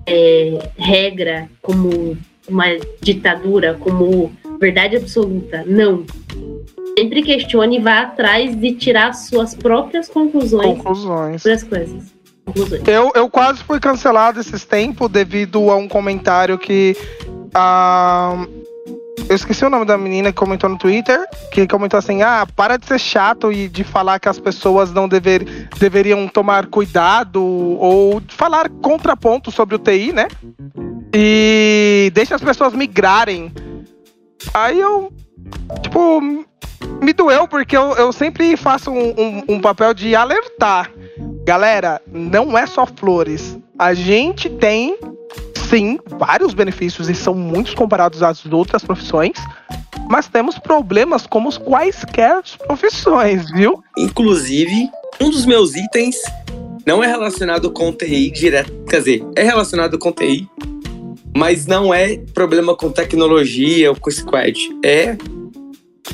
D: é, regra, como uma ditadura, como verdade absoluta. Não. Sempre questione e vá atrás de tirar suas próprias conclusões
B: Conclusões.
D: sobre as coisas.
B: Eu, eu quase fui cancelado esses tempos devido a um comentário que. ah, eu esqueci o nome da menina que comentou no Twitter, que comentou assim: ah, para de ser chato e de falar que as pessoas não dever, deveriam tomar cuidado ou falar contraponto sobre o TI, né? E deixa as pessoas migrarem. Aí eu, tipo, me doeu porque eu, eu sempre faço um, um- um papel de alertar. Galera, não é só flores. A gente tem, sim, vários benefícios e são muitos comparados às outras profissões. Mas temos problemas como os quaisquer profissões, viu?
E: Inclusive, um dos meus itens não é relacionado com TI direto. Quer dizer, é relacionado com TI, mas não é problema com tecnologia ou com squad. É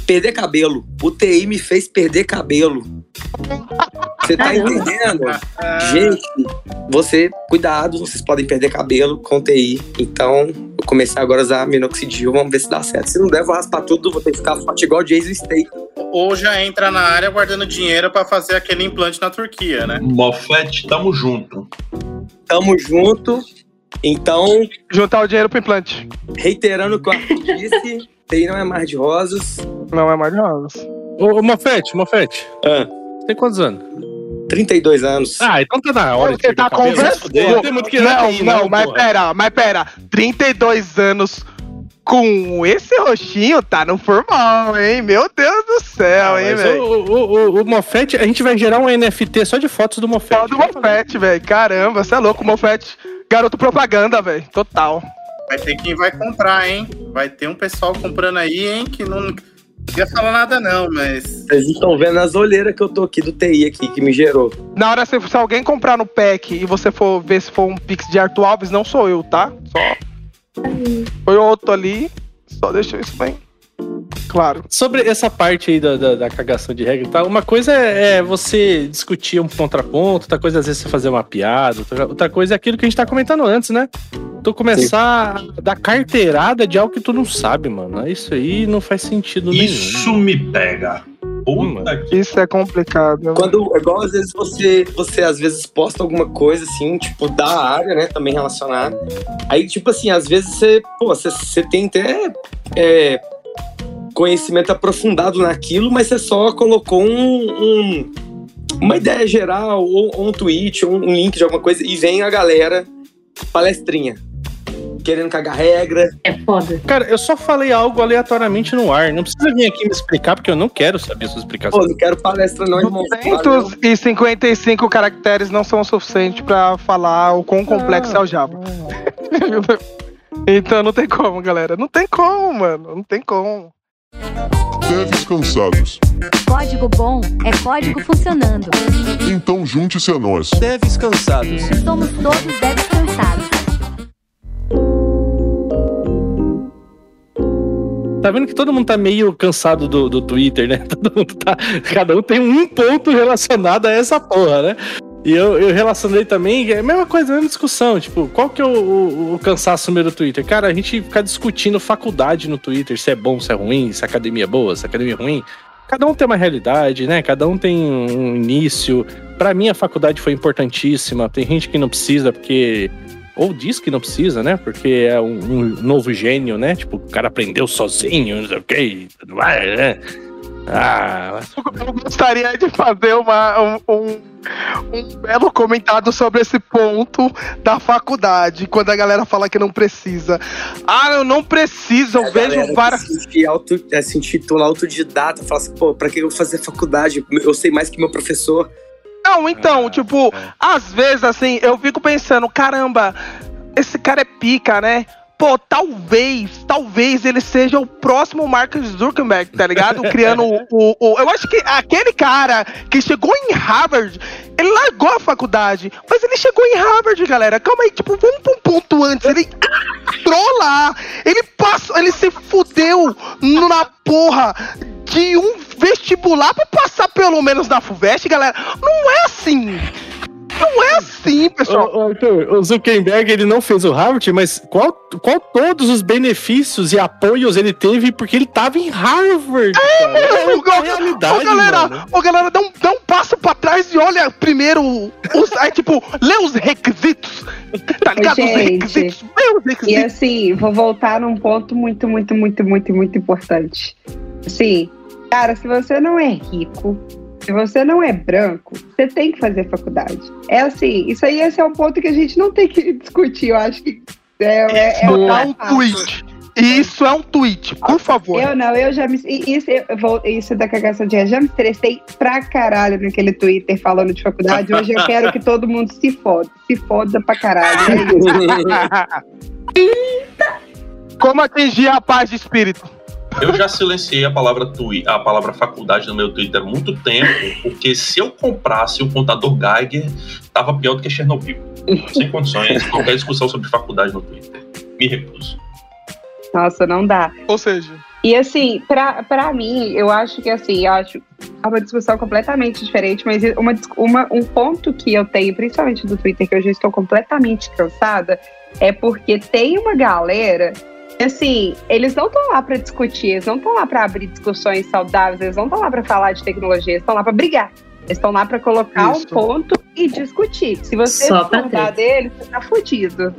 E: perder cabelo. O TI me fez perder cabelo. Você tá
D: Caramba.
E: entendendo? Gente, você, cuidado, vocês podem perder cabelo com TI. Então, eu comecei agora a usar minoxidil, vamos ver se dá certo. Se não der, vou raspar tudo, vou ter que ficar forte igual Jason Statham.
C: Ou já entra na área guardando dinheiro pra fazer aquele implante na Turquia, né?
F: Mofete, tamo junto.
E: Tamo junto. Então,
B: Juntar o dinheiro pro implante.
E: reiterando o que o Arthur disse, TI não é mar de rosas.
B: Não é mais de rosas.
A: Ô, ô Mofete, Mofete.
E: Ah,
A: tem quantos anos?
E: 32 anos.
A: Ah, então tá na hora. de
B: Porque
A: perder
B: tá conversando.
A: Não tem muito que
B: Não,
A: aí,
B: não, mas
A: porra.
B: pera, mas pera. 32 anos com esse roxinho tá no formal, hein? Meu Deus do céu,
A: Ah,
B: hein, velho?
A: o, o, o, o Mofete, a gente vai gerar um NFT só de fotos do Mofete.
B: Só do Mofete, velho. Caramba, você é louco, Mofete. Garoto propaganda, velho. Total.
C: Vai ter quem vai comprar, hein? Vai ter um pessoal comprando aí, hein? Que não, não ia falar nada, não, mas.
E: Vocês estão vendo as olheiras que eu tô aqui do TI aqui, que me gerou.
B: Na hora, se, se alguém comprar no pack e você for ver se for um Pix de Arthur Alves, não sou eu, tá? Só. Foi outro ali. Só deixa isso bem. Claro.
A: Sobre essa parte aí da, da, da cagação de regra e tal, uma coisa é, é você discutir um contraponto, outra coisa é às vezes você fazer uma piada, outra, outra coisa é aquilo que a gente tá comentando antes, né? Tu começar a dar carteirada de algo que tu não sabe, mano. Isso aí não faz sentido
F: Isso me pega. Puta que.
B: Isso é complicado.
E: Quando, igual às vezes você, você às vezes posta alguma coisa assim, tipo, da área, né, também relacionada. Aí, tipo assim, às vezes você, pô, você, você tem até é, conhecimento aprofundado naquilo, mas você só colocou um, um- uma ideia geral, ou, ou um tweet, ou um link de alguma coisa, e vem a galera palestrinha. Querendo cagar regra.
D: É foda.
A: Cara, eu só falei algo aleatoriamente no ar. Não precisa vir aqui me explicar, porque eu não quero saber sua explicação.
E: Pô, não quero palestra não, irmão.
B: 255 caracteres não são o suficiente pra falar o quão complexo é o Java. então não tem como, galera. Não tem como, mano. Não tem como.
I: Devs cansados.
H: Código bom é código funcionando.
I: Então junte-se a nós.
J: Devs cansados.
H: Somos todos devs cansados.
A: Tá vendo que todo mundo tá meio cansado do, do Twitter, né? Todo mundo tá. Cada um tem um ponto relacionado a essa porra, né? E eu, eu relacionei também, é a mesma coisa, a mesma discussão. Tipo, qual que é o, o- o cansaço meu do Twitter? Cara, a gente ficar discutindo faculdade no Twitter, se é bom, se é ruim, se a academia é boa, se a academia é ruim. Cada um tem uma realidade, né? Cada um tem um início. Pra mim, a faculdade foi importantíssima. Tem gente que não precisa, porque ou diz que não precisa, né? Porque é um, um novo gênio, né? Tipo, o cara aprendeu sozinho, não sei o quê, tudo mais, né? Ah,
B: Eu gostaria de fazer uma, um, um, um belo comentário sobre esse ponto da faculdade, quando a galera fala que não precisa. Ah, eu não preciso, eu
E: A
B: vejo
E: que Se, auto, é, se intitula autodidata, fala assim, pô, pra que eu vou fazer faculdade? Eu sei mais que meu professor.
B: Não, então, tipo, às vezes, assim, eu fico pensando, caramba, esse cara é pica, né? Pô, talvez, talvez ele seja o próximo Mark Zuckerberg, tá ligado? Criando o, o, o, Eu acho que aquele cara que chegou em Harvard, ele largou a faculdade, mas ele chegou em Harvard, galera. Calma aí, tipo, vamos pra um ponto antes. Ele entrou lá, ele passou, ele se fudeu na porra de um vestibular pra passar pelo menos na FUVEST, galera. Não é assim. Não é assim, pessoal.
A: Arthur, o Zuckerberg ele não fez o Harvard, mas qual, qual todos os benefícios e apoios ele teve porque ele tava em Harvard?
B: É,
A: cara?
B: meu, ô,
A: realidade,
B: ô, galera,
A: mano.
B: ô, galera, dá um, dá um passo pra trás e olha primeiro os. Aí, tipo, lê os requisitos. Tá ligado? Os
G: Gente,
B: requisitos. Lê os
G: E
B: requisitos.
G: assim, vou voltar num ponto muito, muito, muito, muito, muito importante. Assim, cara, se você não é rico, se você não é branco, você tem que fazer faculdade. É assim, isso aí esse é um ponto que a gente não tem que discutir. Eu acho que é, é, é o
B: é um tweet. Isso é um tweet, por favor.
G: Eu não, eu já me. Isso, eu vou, isso da cagação de já me estressei pra caralho naquele Twitter falando de faculdade. Hoje eu quero que todo mundo se foda. Se foda pra caralho. É isso.
B: Como atingir a paz de espírito?
F: Eu já silenciei a palavra twi, a palavra faculdade no meu Twitter há muito tempo, porque se eu comprasse o contador Geiger, tava pior do que Chernobyl. Sem condições, qualquer discussão sobre faculdade no Twitter. Me recuso.
G: Nossa, não dá.
B: Ou seja,
G: E assim, pra, pra mim, eu acho que assim, eu acho é uma discussão completamente diferente, mas uma, uma, um ponto que eu tenho, principalmente do Twitter, que eu já estou completamente cansada, é porque tem uma galera assim, eles não estão lá pra discutir, eles não estão lá pra abrir discussões saudáveis, eles não estão lá pra falar de tecnologia, eles estão lá pra brigar. Eles estão lá pra colocar
B: Isso.
G: um ponto e discutir. Se você
D: Só pra
G: discordar deles, você tá fudido.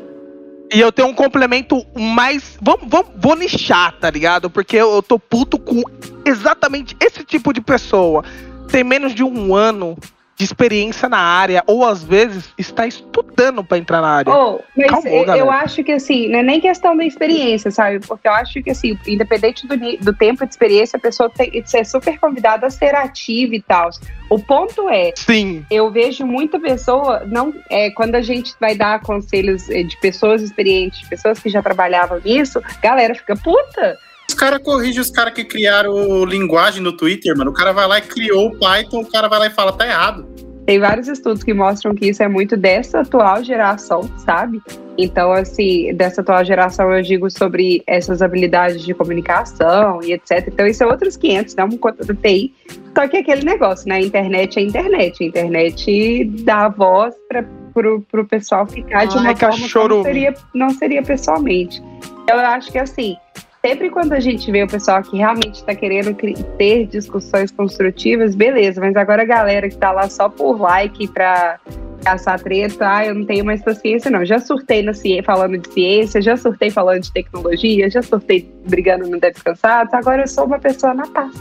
B: E eu tenho um complemento mais. Vamos, vamos, vou nichar, tá ligado? Porque eu, eu tô puto com exatamente esse tipo de pessoa. Tem menos de um ano de experiência na área, ou às vezes está estudando pra entrar na área.
G: Oh, mas eu, eu acho que assim, não é nem questão da experiência, sabe? Porque eu acho que assim, independente do, do tempo de experiência, a pessoa tem, é super convidada a ser ativa e tal. O ponto é,
B: Sim.
G: eu vejo muita pessoa, não é quando a gente vai dar conselhos eh, de pessoas experientes, de pessoas que já trabalhavam nisso, galera fica puta.
C: Os caras corrigem os caras que criaram linguagem no Twitter, mano. O cara vai lá e criou o Python, o cara vai lá e fala, tá errado.
G: Tem vários estudos que mostram que isso é muito dessa atual geração, sabe? Então, assim, dessa atual geração eu digo sobre essas habilidades de comunicação e etc. Então, isso é outros 500, não por conta do TI. Só que é aquele negócio, né? A internet é internet. A internet dá voz para pro, pro pessoal ficar de
B: Ai,
G: uma forma que não seria, não seria pessoalmente. Eu acho que, assim, sempre quando a gente vê o pessoal que realmente está querendo ter discussões construtivas, beleza, mas agora a galera que tá lá só por like pra caçar treta, ah, eu não tenho mais paciência, não. Já surtei na ciência, falando de ciência, já surtei falando de tecnologia, já surtei brigando no Deve Cansados, agora eu sou uma pessoa na paz.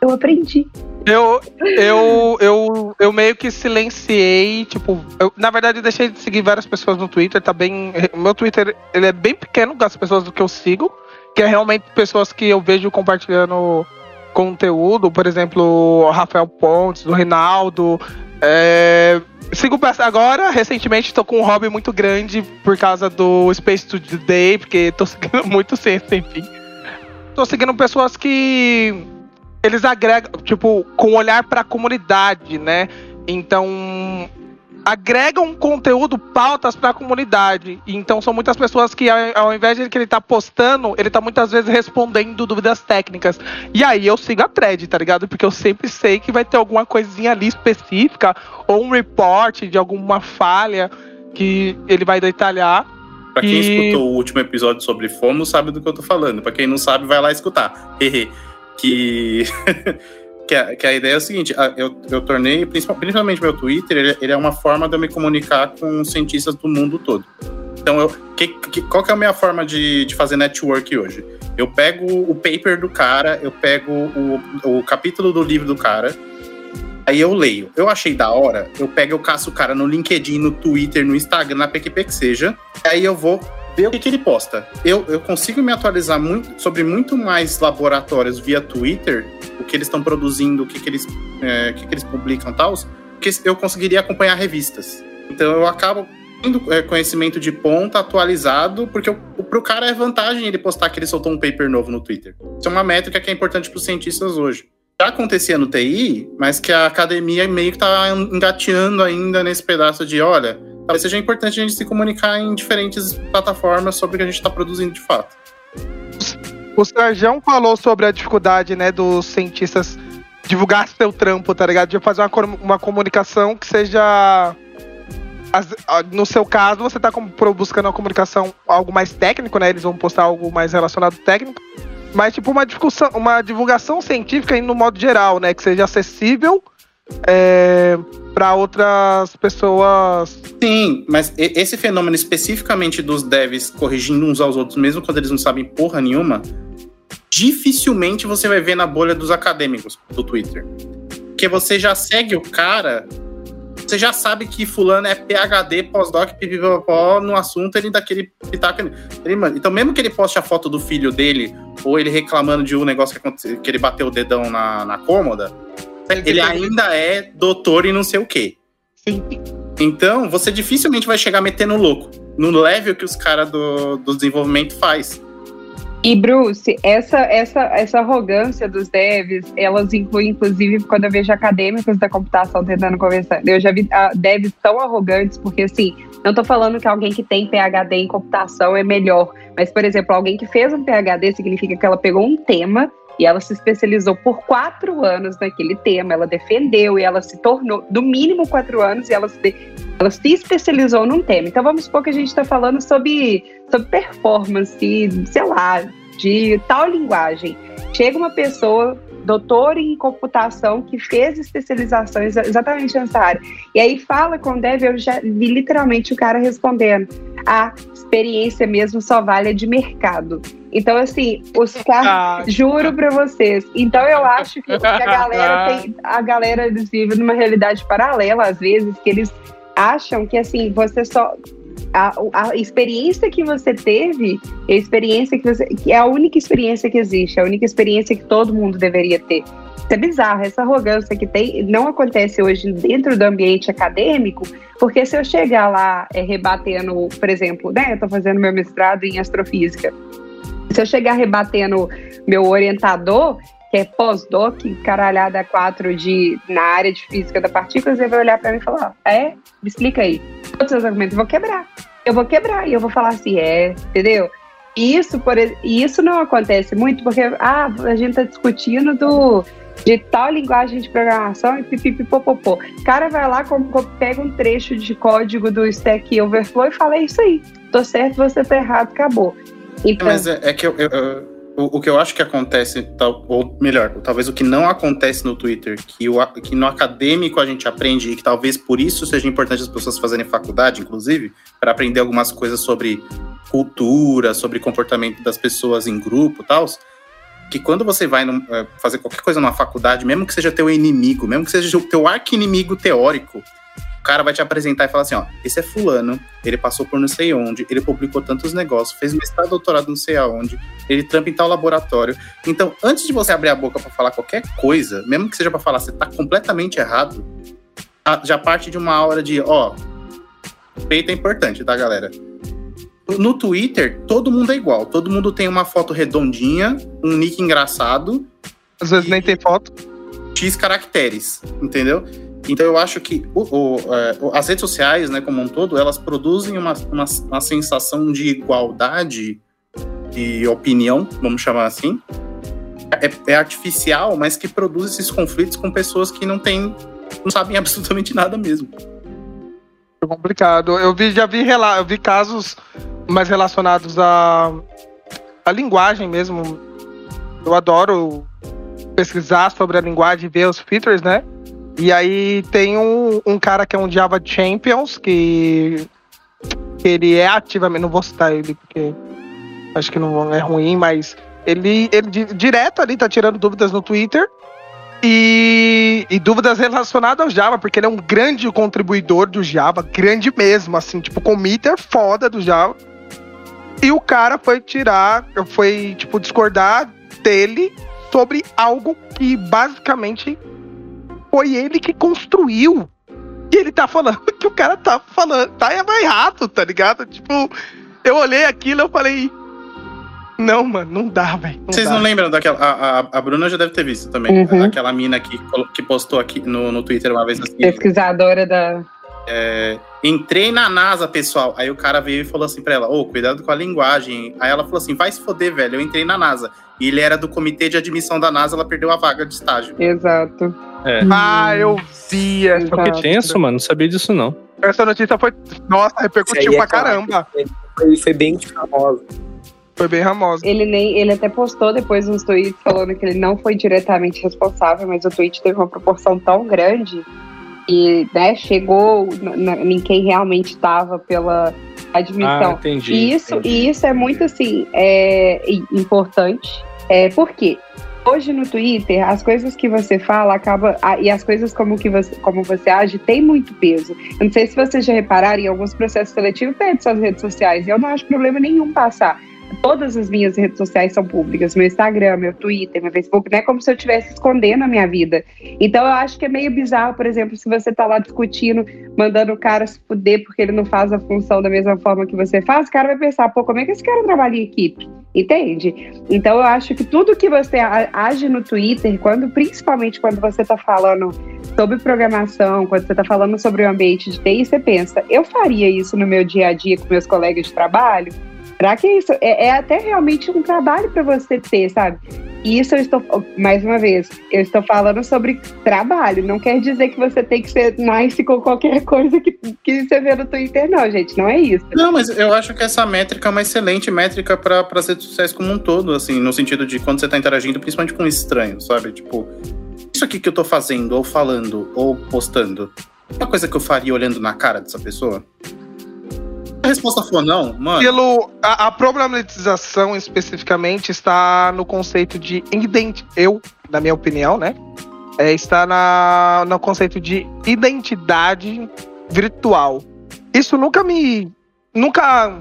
G: Eu aprendi.
B: Eu, eu, eu, eu meio que silenciei, tipo, eu, na verdade eu deixei de seguir várias pessoas no Twitter, tá bem. Meu Twitter ele é bem pequeno das pessoas do que eu sigo, que é realmente pessoas que eu vejo compartilhando conteúdo, por exemplo, Rafael Pontes, o Rinaldo. É, sigo agora, recentemente, tô com um hobby muito grande por causa do Space Today, porque tô seguindo muito ciência, enfim. Tô seguindo pessoas que eles agregam, tipo, com olhar pra comunidade, né? Então, agregam conteúdo, pautas pra comunidade. Então, são muitas pessoas que, ao, invés de que ele tá postando, ele tá muitas vezes respondendo dúvidas técnicas. E aí eu sigo a thread, tá ligado? Porque eu sempre sei que vai ter alguma coisinha ali específica, ou um report de alguma falha que ele vai detalhar.
C: Pra quem
B: E-
C: escutou o último episódio sobre FOMO, sabe do que eu tô falando. Pra quem não sabe, vai lá escutar. Que... que, a, que a ideia é o seguinte, eu, eu tornei, principal- principalmente meu Twitter, ele, ele é uma forma de eu me comunicar com cientistas do mundo todo. Então, eu, que, que- qual que é a minha forma de, de fazer network hoje? Eu pego o paper do cara, eu pego o, o capítulo do livro do cara, Aí eu leio. Eu achei da hora, eu pego, eu caço o cara no LinkedIn, no Twitter, no Instagram, na PQP que seja. Aí eu vou ver o que, que ele posta. Eu, eu consigo me atualizar muito, sobre muito mais laboratórios via Twitter, o que eles estão produzindo, o que, que, eles, é, o que, que eles publicam e tal, que eu conseguiria acompanhar revistas. Então eu acabo tendo é, conhecimento de ponta atualizado, porque o, pro cara é vantagem ele postar que ele soltou um paper novo no Twitter. Isso é uma métrica que é importante para os cientistas hoje. Já acontecia no TI, mas que a academia meio que tá engateando ainda nesse pedaço de, olha, talvez seja importante a gente se comunicar em diferentes plataformas sobre o que a gente está produzindo de fato.
B: O Sérgio falou sobre a dificuldade, né, dos cientistas divulgar seu trampo, tá ligado? De fazer uma, uma comunicação que seja no seu caso, você está buscando uma comunicação algo mais técnico, né? Eles vão postar algo mais relacionado técnico. Mas, tipo, uma discussão, uma divulgação científica no modo geral, né? Que seja acessível é, para outras pessoas.
C: Sim, mas esse fenômeno especificamente dos devs corrigindo uns aos outros, mesmo quando eles não sabem porra nenhuma, dificilmente você vai ver na bolha dos acadêmicos do Twitter. Porque você já segue o cara você já sabe que fulano é PhD, pós-doc, pipipopó, no assunto, ele daquele pitaco. Ele, mano, então, mesmo que ele poste a foto do filho dele, ou ele reclamando de um negócio que, aconteceu, que ele bateu o dedão na, na cômoda, ele ainda é doutor e não sei o quê. Sim. Então, você dificilmente vai chegar metendo louco no level que os caras do, do desenvolvimento faz.
G: E Bruce, essa, essa, essa arrogância dos devs, elas incluem, inclusive, quando eu vejo acadêmicos da computação tentando conversar. Eu já vi uh, devs tão arrogantes, porque assim, não estou falando que alguém que tem PhD em computação é melhor, mas, por exemplo, alguém que fez um PhD significa que ela pegou um tema e ela se especializou por quatro anos naquele tema, ela defendeu e ela se tornou, no mínimo quatro anos, e ela se, ela se especializou num tema. Então vamos supor que a gente está falando sobre, sobre performance, sei lá, de tal linguagem. Chega uma pessoa doutor em computação que fez especializações exatamente nessa área. E aí fala com o Dev, eu já vi literalmente o cara respondendo: a experiência mesmo só vale de mercado. Então, assim, os caras, juro pra vocês. Então, eu acho que, que a galera tem. A galera vivem numa realidade paralela, às vezes, que eles acham que assim, você só a, a experiência que você teve, a experiência que você. que é a única experiência que existe, a única experiência que todo mundo deveria ter. Isso é bizarro, essa arrogância que tem não acontece hoje dentro do ambiente acadêmico, porque se eu chegar lá é, rebatendo, por exemplo, né, eu estou fazendo meu mestrado em astrofísica, se eu chegar rebatendo meu orientador, que é pós-doc, caralhada 4 de, na área de física da partícula, ele vai olhar para mim e falar: é? Me explica aí. Todos os seus argumentos, eu vou quebrar. Eu vou quebrar e eu vou falar assim: é, entendeu? E isso, por, isso não acontece muito porque ah, a gente está discutindo do, de tal linguagem de programação e pipipipopopô. O cara vai lá, pega um trecho de código do Stack Overflow e fala: é isso aí, tô certo, você tá errado, acabou.
C: Então, Mas é, é que eu, eu o, o, que eu acho que acontece, ou melhor, talvez o que não acontece no Twitter, que, o, que no acadêmico a gente aprende, e que talvez por isso seja importante as pessoas fazerem faculdade, inclusive, para aprender algumas coisas sobre cultura, sobre comportamento das pessoas em grupo e tal, que quando você vai num, é, fazer qualquer coisa numa faculdade, mesmo que seja teu inimigo, mesmo que seja o teu arqui-inimigo teórico, cara vai te apresentar e falar assim, ó, esse é fulano, ele passou por não sei onde, ele publicou tantos negócios, fez mestrado, doutorado não sei aonde, ele trampa em tal laboratório. Então, antes de você abrir a boca para falar qualquer coisa, mesmo que seja para falar você tá completamente errado, já parte de uma hora de, ó, peito é importante, tá, galera? No Twitter, todo mundo é igual. Todo mundo tem uma foto redondinha, um nick engraçado.
B: Às vezes nem tem foto.
C: X caracteres, entendeu? Então eu acho que o, o, é, as redes sociais, né, como um todo, elas produzem uma, uma, uma sensação de igualdade de opinião, vamos chamar assim. É, é, artificial, mas que produz esses conflitos com pessoas que não têm, não sabem absolutamente nada mesmo.
B: É complicado. Eu vi, já vi, eu vi casos mais relacionados à, à linguagem mesmo. Eu adoro pesquisar sobre a linguagem, ver os features, né? E aí tem um, um cara que é um Java Champions, que, que ele é ativamente, não vou citar ele porque acho que não é ruim, mas ele, ele direto ali tá tirando dúvidas no Twitter. E, e, dúvidas relacionadas ao Java, porque ele é um grande contribuidor do Java, grande mesmo, assim, tipo, committer foda do Java. E o cara foi tirar, foi, tipo, discordar dele sobre algo que basicamente foi ele que construiu E ele tá falando que o cara tá falando, tá errado, tá ligado? Tipo, eu olhei aquilo e eu falei. Não, mano, não dá, velho.
C: Vocês
B: dá.
C: não lembram daquela. A, a, a Bruna já deve ter visto também.
G: Uhum.
C: Aquela mina que, que postou aqui no, no Twitter uma vez assim.
G: Pesquisadora da.
C: é, entrei na NASA, pessoal. Aí o cara veio e falou assim pra ela: Ô, cuidado com a linguagem. Aí ela falou assim: vai se foder, velho. Eu entrei na NASA. E ele era do comitê de admissão da NASA, ela perdeu a vaga de estágio.
G: Exato.
A: É.
B: Ah, eu vi essa.
A: Que tenso, mano. Não sabia disso, não.
B: Essa notícia foi. Nossa, repercutiu
E: aí
B: pra
E: é
B: caramba.
E: Foi, foi bem famoso.
B: Foi bem ramosa.
G: Ele nem, ele até postou depois uns tweets falando que ele não foi diretamente responsável, mas o tweet teve uma proporção tão grande e, né, chegou na- na- em quem realmente estava pela
A: Ah,
G: admissão.
A: entendi.
G: E isso,
A: entendi.
G: e isso é muito assim é, importante. É, por quê? Hoje no Twitter, as coisas que você fala acaba. a- e as coisas como, que você, como você age tem muito peso. Eu não sei se vocês já repararam, em alguns processos seletivos pede suas redes sociais. Eu não acho problema nenhum passar. Todas as minhas redes sociais são públicas, meu Instagram, meu Twitter, meu Facebook, não é como se eu estivesse escondendo a minha vida. Então eu acho que é meio bizarro, por exemplo, se você tá lá discutindo, mandando o cara se fuder porque ele não faz a função da mesma forma que você faz, o cara vai pensar, pô, como é que esse cara trabalha em equipe? Entende? Então eu acho que tudo que você age no Twitter, quando principalmente quando você tá falando sobre programação, quando você tá falando sobre o ambiente de TI, você pensa, eu faria isso no meu dia a dia com meus colegas de trabalho? Será que isso é, é até realmente um trabalho para você ter, sabe? Isso eu estou, mais uma vez, eu estou falando sobre trabalho. Não quer dizer que você tem que ser nice com qualquer coisa que, que você vê no Twitter, não, gente. Não é isso.
C: Não, mas eu acho que essa métrica é uma excelente métrica para as redes sociais como um todo, assim, no sentido de quando você tá interagindo, principalmente com estranhos, sabe? Tipo, isso aqui que eu tô fazendo, ou falando, ou postando, é uma coisa que eu faria olhando na cara dessa pessoa? A resposta for não, mano.
B: Pelo, a, a problematização especificamente está no conceito de identi eu, na minha opinião, né? É, está na, no conceito de identidade virtual. Isso nunca me. Nunca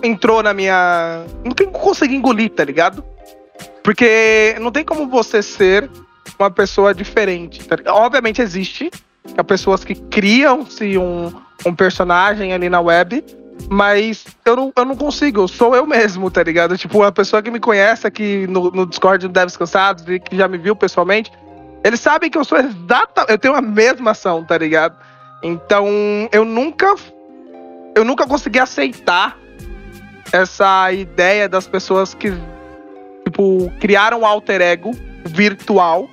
B: entrou na minha. Nunca consegui engolir, tá ligado? Porque não tem como você ser uma pessoa diferente. tá? Obviamente existe. Há pessoas que criam-se um, um personagem ali na web, mas eu não, eu não consigo, eu sou eu mesmo, tá ligado? Tipo, a pessoa que me conhece aqui no, no Discord do Devs Cansados e que já me viu pessoalmente, eles sabem que eu sou exata, eu tenho a mesma ação, tá ligado? Então, eu nunca eu nunca consegui aceitar essa ideia das pessoas que tipo criaram um alter ego virtual.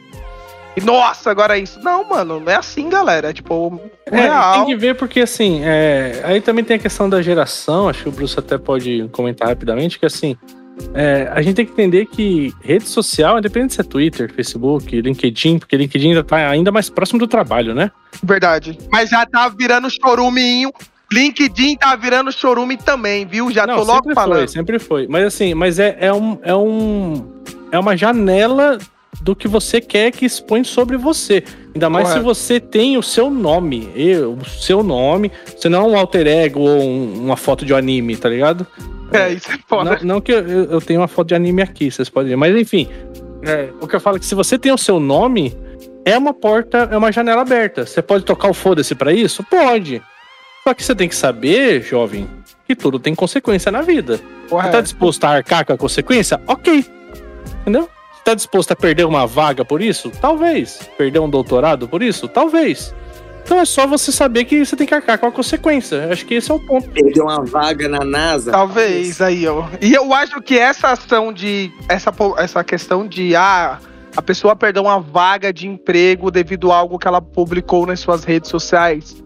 B: E nossa, agora é isso. Não, mano, não é assim, galera. É tipo,
A: É,
B: real.
A: tem que ver porque assim, é, aí também tem a questão da geração, acho que o Bruce até pode comentar rapidamente, que assim, é, a gente tem que entender que rede social, independente se é Twitter, Facebook, LinkedIn, porque LinkedIn ainda tá ainda mais próximo do trabalho, né?
B: Verdade. Mas já tá virando choruminho. LinkedIn tá virando chorume também, viu? Já tô logo
A: sempre
B: falando.
A: foi, sempre foi. Mas assim, mas é, é, um, é um. É uma janela do que você quer que expõe sobre você. Ainda mais
B: Correto.
A: se você tem o seu nome. Eu, o seu nome. Você não é um alter ego ou um- uma foto de um anime, tá ligado?
B: É, isso é foda.
A: Não, não que eu, eu tenho uma foto de anime aqui, vocês podem ver. Mas enfim, é, o que eu falo é que se você tem o seu nome, é uma porta, é uma janela aberta. Você pode tocar o foda-se pra isso? Pode. Só que você tem que saber, jovem, que tudo tem consequência na vida. Você tá
B: Correto.
A: disposto a arcar com a consequência? Ok. Entendeu? Você tá disposto a perder uma vaga por isso? Talvez. Perder um doutorado por isso? Talvez. Então é só você saber que você tem que arcar com a consequência. Acho que esse é o ponto.
E: Perdeu uma vaga na NASA.
B: Talvez aí, ó. E eu acho que essa ação de. Essa, essa questão de. Ah, a pessoa perdeu uma vaga de emprego devido a algo que ela publicou nas suas redes sociais.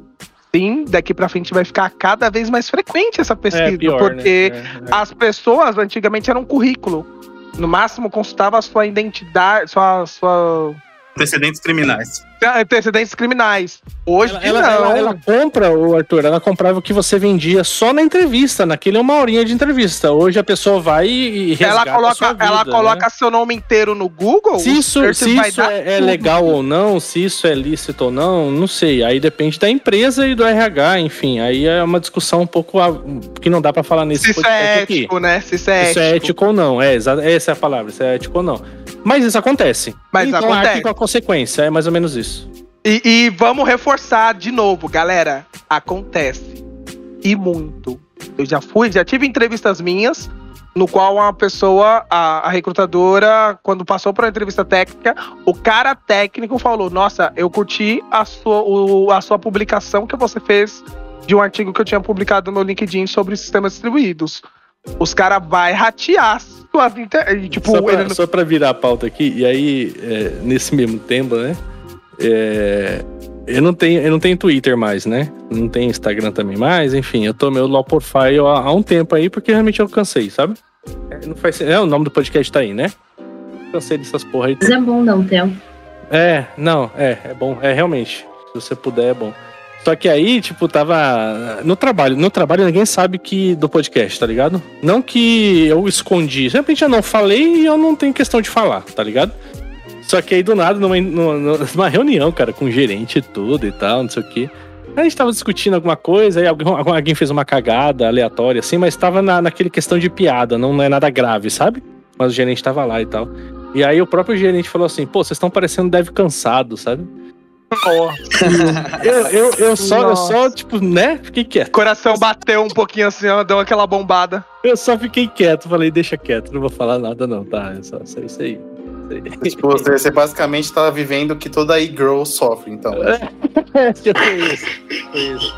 B: Sim, daqui pra frente vai ficar cada vez mais frequente essa pesquisa.
A: É pior,
B: porque
A: né? É, é.
B: as pessoas antigamente eram um currículo. No máximo consultava a sua identidade, sua, sua
C: Antecedentes criminais.
B: Antecedentes criminais. Hoje
A: Ela,
B: não.
A: ela- ela compra, o Arthur, ela comprava o que você vendia só na entrevista, naquele é uma horinha de entrevista. Hoje a pessoa vai e
B: ela coloca, ela
A: vida,
B: coloca
A: né?
B: seu nome inteiro no Google.
A: Se isso, se isso é, é legal ou não, se isso é lícito ou não, não sei. Aí depende da empresa e do RH, enfim. Aí é uma discussão um pouco que não dá pra falar nesse
B: Se isso é
A: podcast aqui.
B: ético, né? Se isso é
A: Isso é
B: ético.
A: ético ou não, é, essa é a palavra, se é ético ou não. Mas isso acontece.
B: Mas
A: então,
B: acontece.
A: com a consequência, é mais ou menos isso.
B: E, e vamos reforçar de novo, galera. Acontece. E muito. Eu já fui, já tive entrevistas minhas, no qual uma pessoa, a, a recrutadora, quando passou para a entrevista técnica, o cara técnico falou: Nossa, eu curti a sua, o- a sua publicação que você fez de um artigo que eu tinha publicado no LinkedIn sobre sistemas distribuídos. Os caras vai ratear suas inter... Tipo,
A: só, pra,
B: ele não-
A: só pra virar a pauta aqui, e aí, é, nesse mesmo tempo, né? É, eu, não tenho, eu não tenho Twitter mais, né? Não tenho Instagram também mais, enfim, eu tô meu low profile há, há um tempo aí, porque realmente eu cansei, sabe? É, não faz, é, o nome do podcast tá aí, né? Cansei dessas porra aí.
D: Mas é bom dar um tempo.
A: É, não, é, é bom, é realmente. Se você puder, é bom. Só que aí, tipo, tava no trabalho. No trabalho ninguém sabe que do podcast, tá ligado? Não que eu escondi. Simplesmente eu não falei e eu não tenho questão de falar, tá ligado? Só que aí do nada, numa, numa, numa reunião, cara, com o gerente e tudo e tal, não sei o quê. A gente tava discutindo alguma coisa, aí alguém, alguém fez uma cagada aleatória, assim, mas tava na, naquele questão de piada, não, não é nada grave, sabe? Mas o gerente tava lá e tal. E aí o próprio gerente falou assim, pô, vocês estão parecendo deve cansado, sabe? eu, eu, eu, só, eu só, tipo, né? Fiquei quieto.
B: Coração bateu um pouquinho assim, ó, deu aquela bombada.
A: Eu só fiquei quieto, falei, deixa quieto, não vou falar nada não, tá? É só, só isso aí.
C: Tipo, você, você basicamente tá vivendo o que toda e-girl sofre, então.
A: Foi isso, foi isso.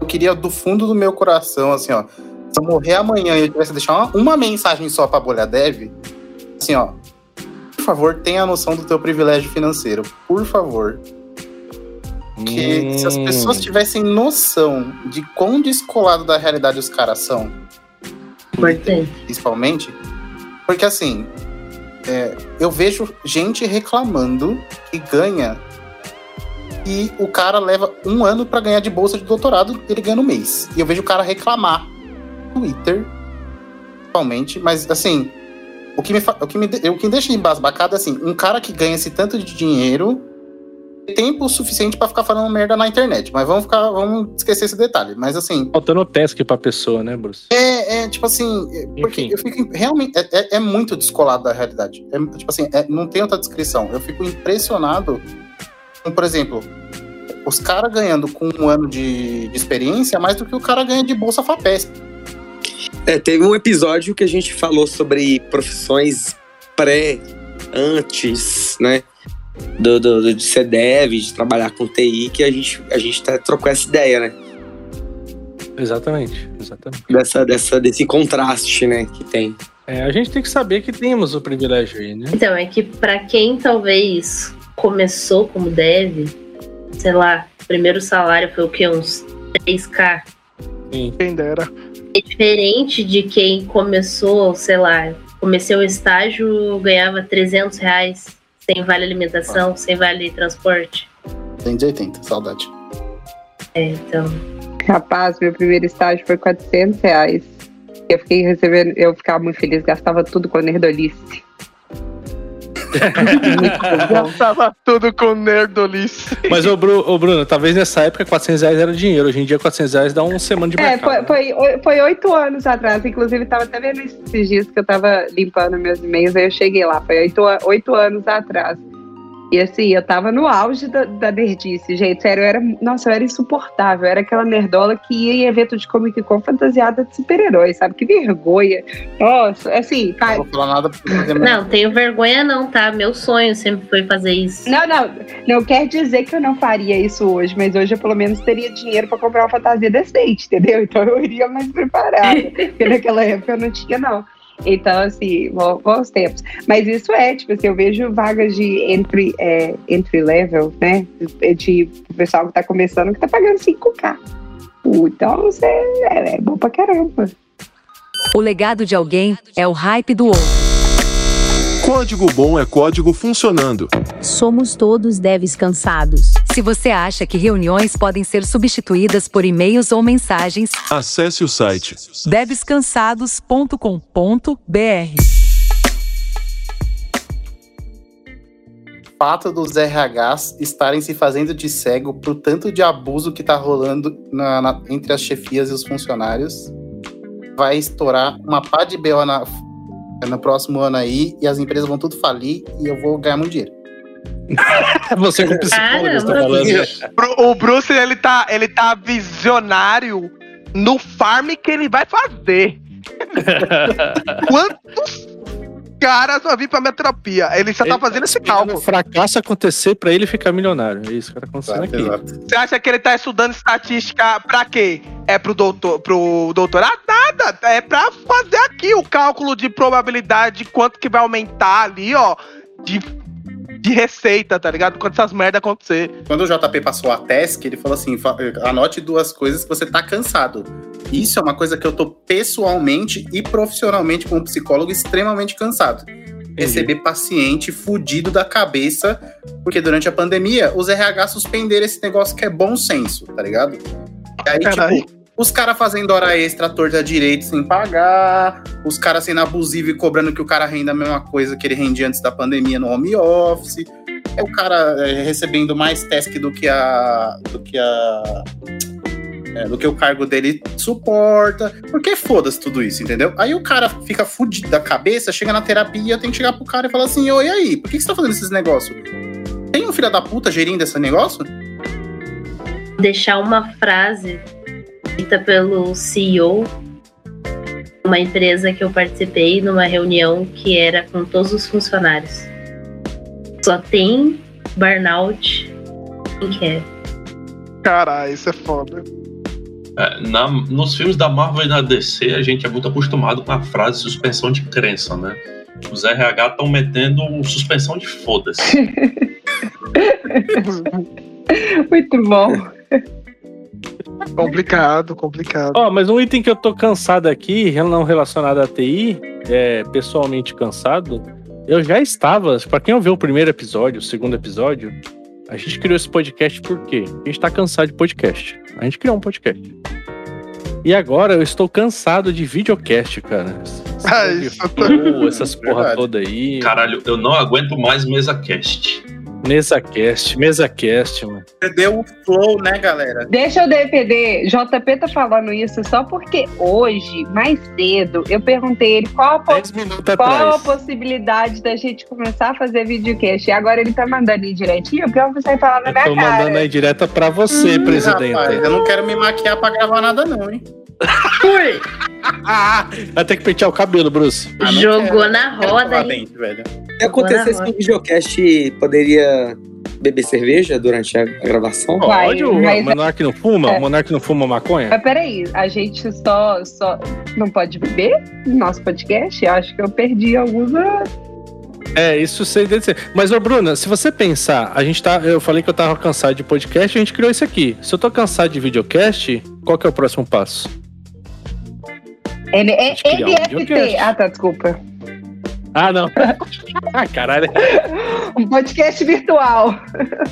C: Eu queria do fundo do meu coração, assim, ó. Se eu morrer amanhã e eu tivesse que deixar uma, uma mensagem só pra bolha dev, assim, ó. Por favor, tenha noção do teu privilégio financeiro. Por favor. Porque se as
A: Hum.
C: pessoas tivessem noção de quão descolado da realidade os caras são, principalmente, porque assim, é, eu vejo gente reclamando que ganha e o cara leva um ano pra ganhar de bolsa de doutorado, ele ganha no mês. E eu vejo o cara reclamar no Twitter, principalmente, mas assim, o que me, o que me, o que me deixa embasbacado é assim, um cara que ganha esse tanto de dinheiro tempo suficiente pra ficar falando merda na internet, mas vamos ficar, vamos esquecer esse detalhe, mas assim,
A: Faltando task pra pessoa, né, Bruce?
C: é, é, tipo assim, é, porque
A: Enfim.
C: eu fico im- realmente é, é- é muito descolado da realidade. É, tipo assim, é- não tem outra descrição. Eu fico impressionado com, por exemplo, os caras ganhando com um ano de, de experiência mais do que o cara ganha de bolsa FAPESP.
E: É, teve um episódio que a gente falou sobre profissões pré, antes, né? Do, do, do- de ser dev, de trabalhar com TI, que a gente, a gente tá, trocou essa ideia, né?
A: Exatamente, exatamente.
E: Dessa, dessa, desse contraste, né, que tem.
A: É, a gente tem que saber que temos o privilégio aí, né?
D: Então, é que pra quem talvez começou como dev, sei lá, o primeiro salário foi o quê? Uns 3k.
A: Sim.
B: Quem dera.
D: É diferente de quem começou, sei lá, comecei o estágio, ganhava 300 reais, sem vale alimentação, sem vale transporte.
C: 180, saudade.
D: É, então.
G: Rapaz, meu primeiro estágio foi 400 reais. Eu fiquei recebendo, eu ficava muito feliz, gastava tudo com nerdolice.
B: Gastava tudo com nerdolice.
A: Mas, ô, Bru, ô, Bruno, talvez nessa época 400 reais era dinheiro. Hoje em dia 400 reais dá uma semana de
G: É,
A: mercado.
G: foi, foi, foi oito anos atrás. Inclusive, tava até vendo esses dias que eu tava limpando meus e-mails, aí eu cheguei lá. Foi oito anos atrás. E assim, eu tava no auge da, da nerdice, gente. Sério, eu era. Nossa, eu era insuportável. Eu era aquela nerdola que ia em evento de Comic Con fantasiada de super-herói, sabe? Que vergonha. Nossa, assim,
C: Não
G: pai.
C: vou falar nada pra
D: Não, tenho vergonha não, tá? Meu sonho sempre foi fazer isso.
G: Não, não, não quer dizer que eu não faria isso hoje, mas hoje eu pelo menos teria dinheiro pra comprar uma fantasia decente, entendeu? Então eu iria mais preparada, porque naquela época eu não tinha, não. Então, assim, bom- bons tempos. Mas isso é, tipo assim, eu vejo vagas de entry, é, entry level, né? De pessoal que tá começando que tá pagando 5K. Então, você é, é bom pra caramba.
H: O legado de alguém é o hype do outro.
I: Código bom é código funcionando.
K: Somos todos devs cansados.
H: Se você acha que reuniões podem ser substituídas por e-mails ou mensagens,
I: Acesse o site
H: debescansados.com.br.
C: fato dos RHs estarem se fazendo de cego pro tanto de abuso que tá rolando na- na- entre as chefias e os funcionários. Vai estourar uma pá de BO na, no próximo ano aí e as empresas vão tudo falir e eu vou ganhar muito dinheiro.
A: Você com psicólogo, tá falando.
B: O Bruce, ele tá, ele tá visionário no farm que ele vai fazer. Quantos caras vão vir pra minha terapia? Ele só tá fazendo esse
A: O
B: cálculo.
A: fracasso acontecer pra ele ficar milionário. É isso que tá acontecendo aqui.
B: Você acha que ele tá estudando estatística pra quê? É pro, doutor, pro doutorado? Nada. É pra fazer aqui o cálculo de probabilidade de quanto que vai aumentar ali, ó, de, de receita, tá ligado? Quando essas merda acontecer.
C: Quando o JP passou a task, ele falou assim: anote duas coisas que você tá cansado. Isso é uma coisa que eu tô pessoalmente e profissionalmente, como psicólogo, extremamente cansado. Receber paciente fudido da cabeça, porque durante a pandemia os RH suspenderam esse negócio que é bom senso, tá ligado? E aí,
B: Caralho.
C: tipo, os caras fazendo hora extra, à torta direito sem pagar, os caras sendo abusivos e cobrando que o cara renda a mesma coisa que ele rendia antes da pandemia no home office. É o cara é, recebendo mais task do que a. do que a. é, do que o cargo dele suporta. Porque foda-se tudo isso, entendeu? Aí o cara fica fudido da cabeça, chega na terapia, tem que chegar pro cara e falar assim: Ô, e aí? Por que que você tá fazendo esses negócios? Tem um filho da puta gerindo esse negócio?
D: deixar uma frase dita pelo CEO uma empresa que eu participei numa reunião que era com todos os funcionários. Só tem burnout quem quer.
B: Caralho, isso é foda.
F: É, na- nos filmes da Marvel e da DC, a gente é muito acostumado com a frase suspensão de crença, né? Os RH estão metendo suspensão de foda-se.
G: Muito bom.
B: complicado, complicado.
A: Ó, mas um item que eu tô cansado aqui, não relacionado à TI, é pessoalmente cansado. Eu já estava, pra quem ouviu o primeiro episódio, o segundo episódio, a gente criou esse podcast por quê? Porque a gente tá cansado de podcast. A gente criou um podcast. E agora eu estou cansado de videocast, cara.
B: Ah, isso
A: Pô, essas porra
C: Verdade.
A: toda aí.
F: Caralho, eu não aguento mais mesa cast.
A: Mesa cast, mesa cast, mano.
C: Perdeu o flow, né, galera?
G: Deixa eu defender. JP tá falando isso só porque hoje, mais cedo, eu perguntei ele qual a, po-
A: 10 minutos
G: qual a possibilidade da gente começar a fazer videocast. E agora ele tá mandando ir direitinho, porque eu vou sair falar na
A: Eu
G: minha
A: tô
G: cara.
A: mandando aí direta pra você,
C: Ih,
A: presidente.
C: rapaz, eu não quero me maquiar pra gravar nada, não, hein?
A: Vai ter que pentear o cabelo, Bruce.
C: Ah,
D: Jogou
C: quero.
D: na roda,
C: dente, velho.
E: Se acontecesse que o videocast poderia beber cerveja durante a gravação?
A: Pode, o
G: mas-
A: Monark não fuma?
G: É.
A: O Monark não fuma maconha?
G: Mas peraí, a gente só, só não pode beber no nosso podcast? Acho que eu perdi alguns. ah,
A: É, isso sei dizer. Mas, ô Bruna, se você pensar, a gente tá. Eu falei que eu tava cansado de podcast, a gente criou isso aqui. Se eu tô cansado de videocast, qual que é o próximo passo?
G: N-
A: um
G: NFT.
A: videocast.
G: Ah, tá, desculpa.
A: Ah, não. ah, caralho.
G: Um podcast virtual.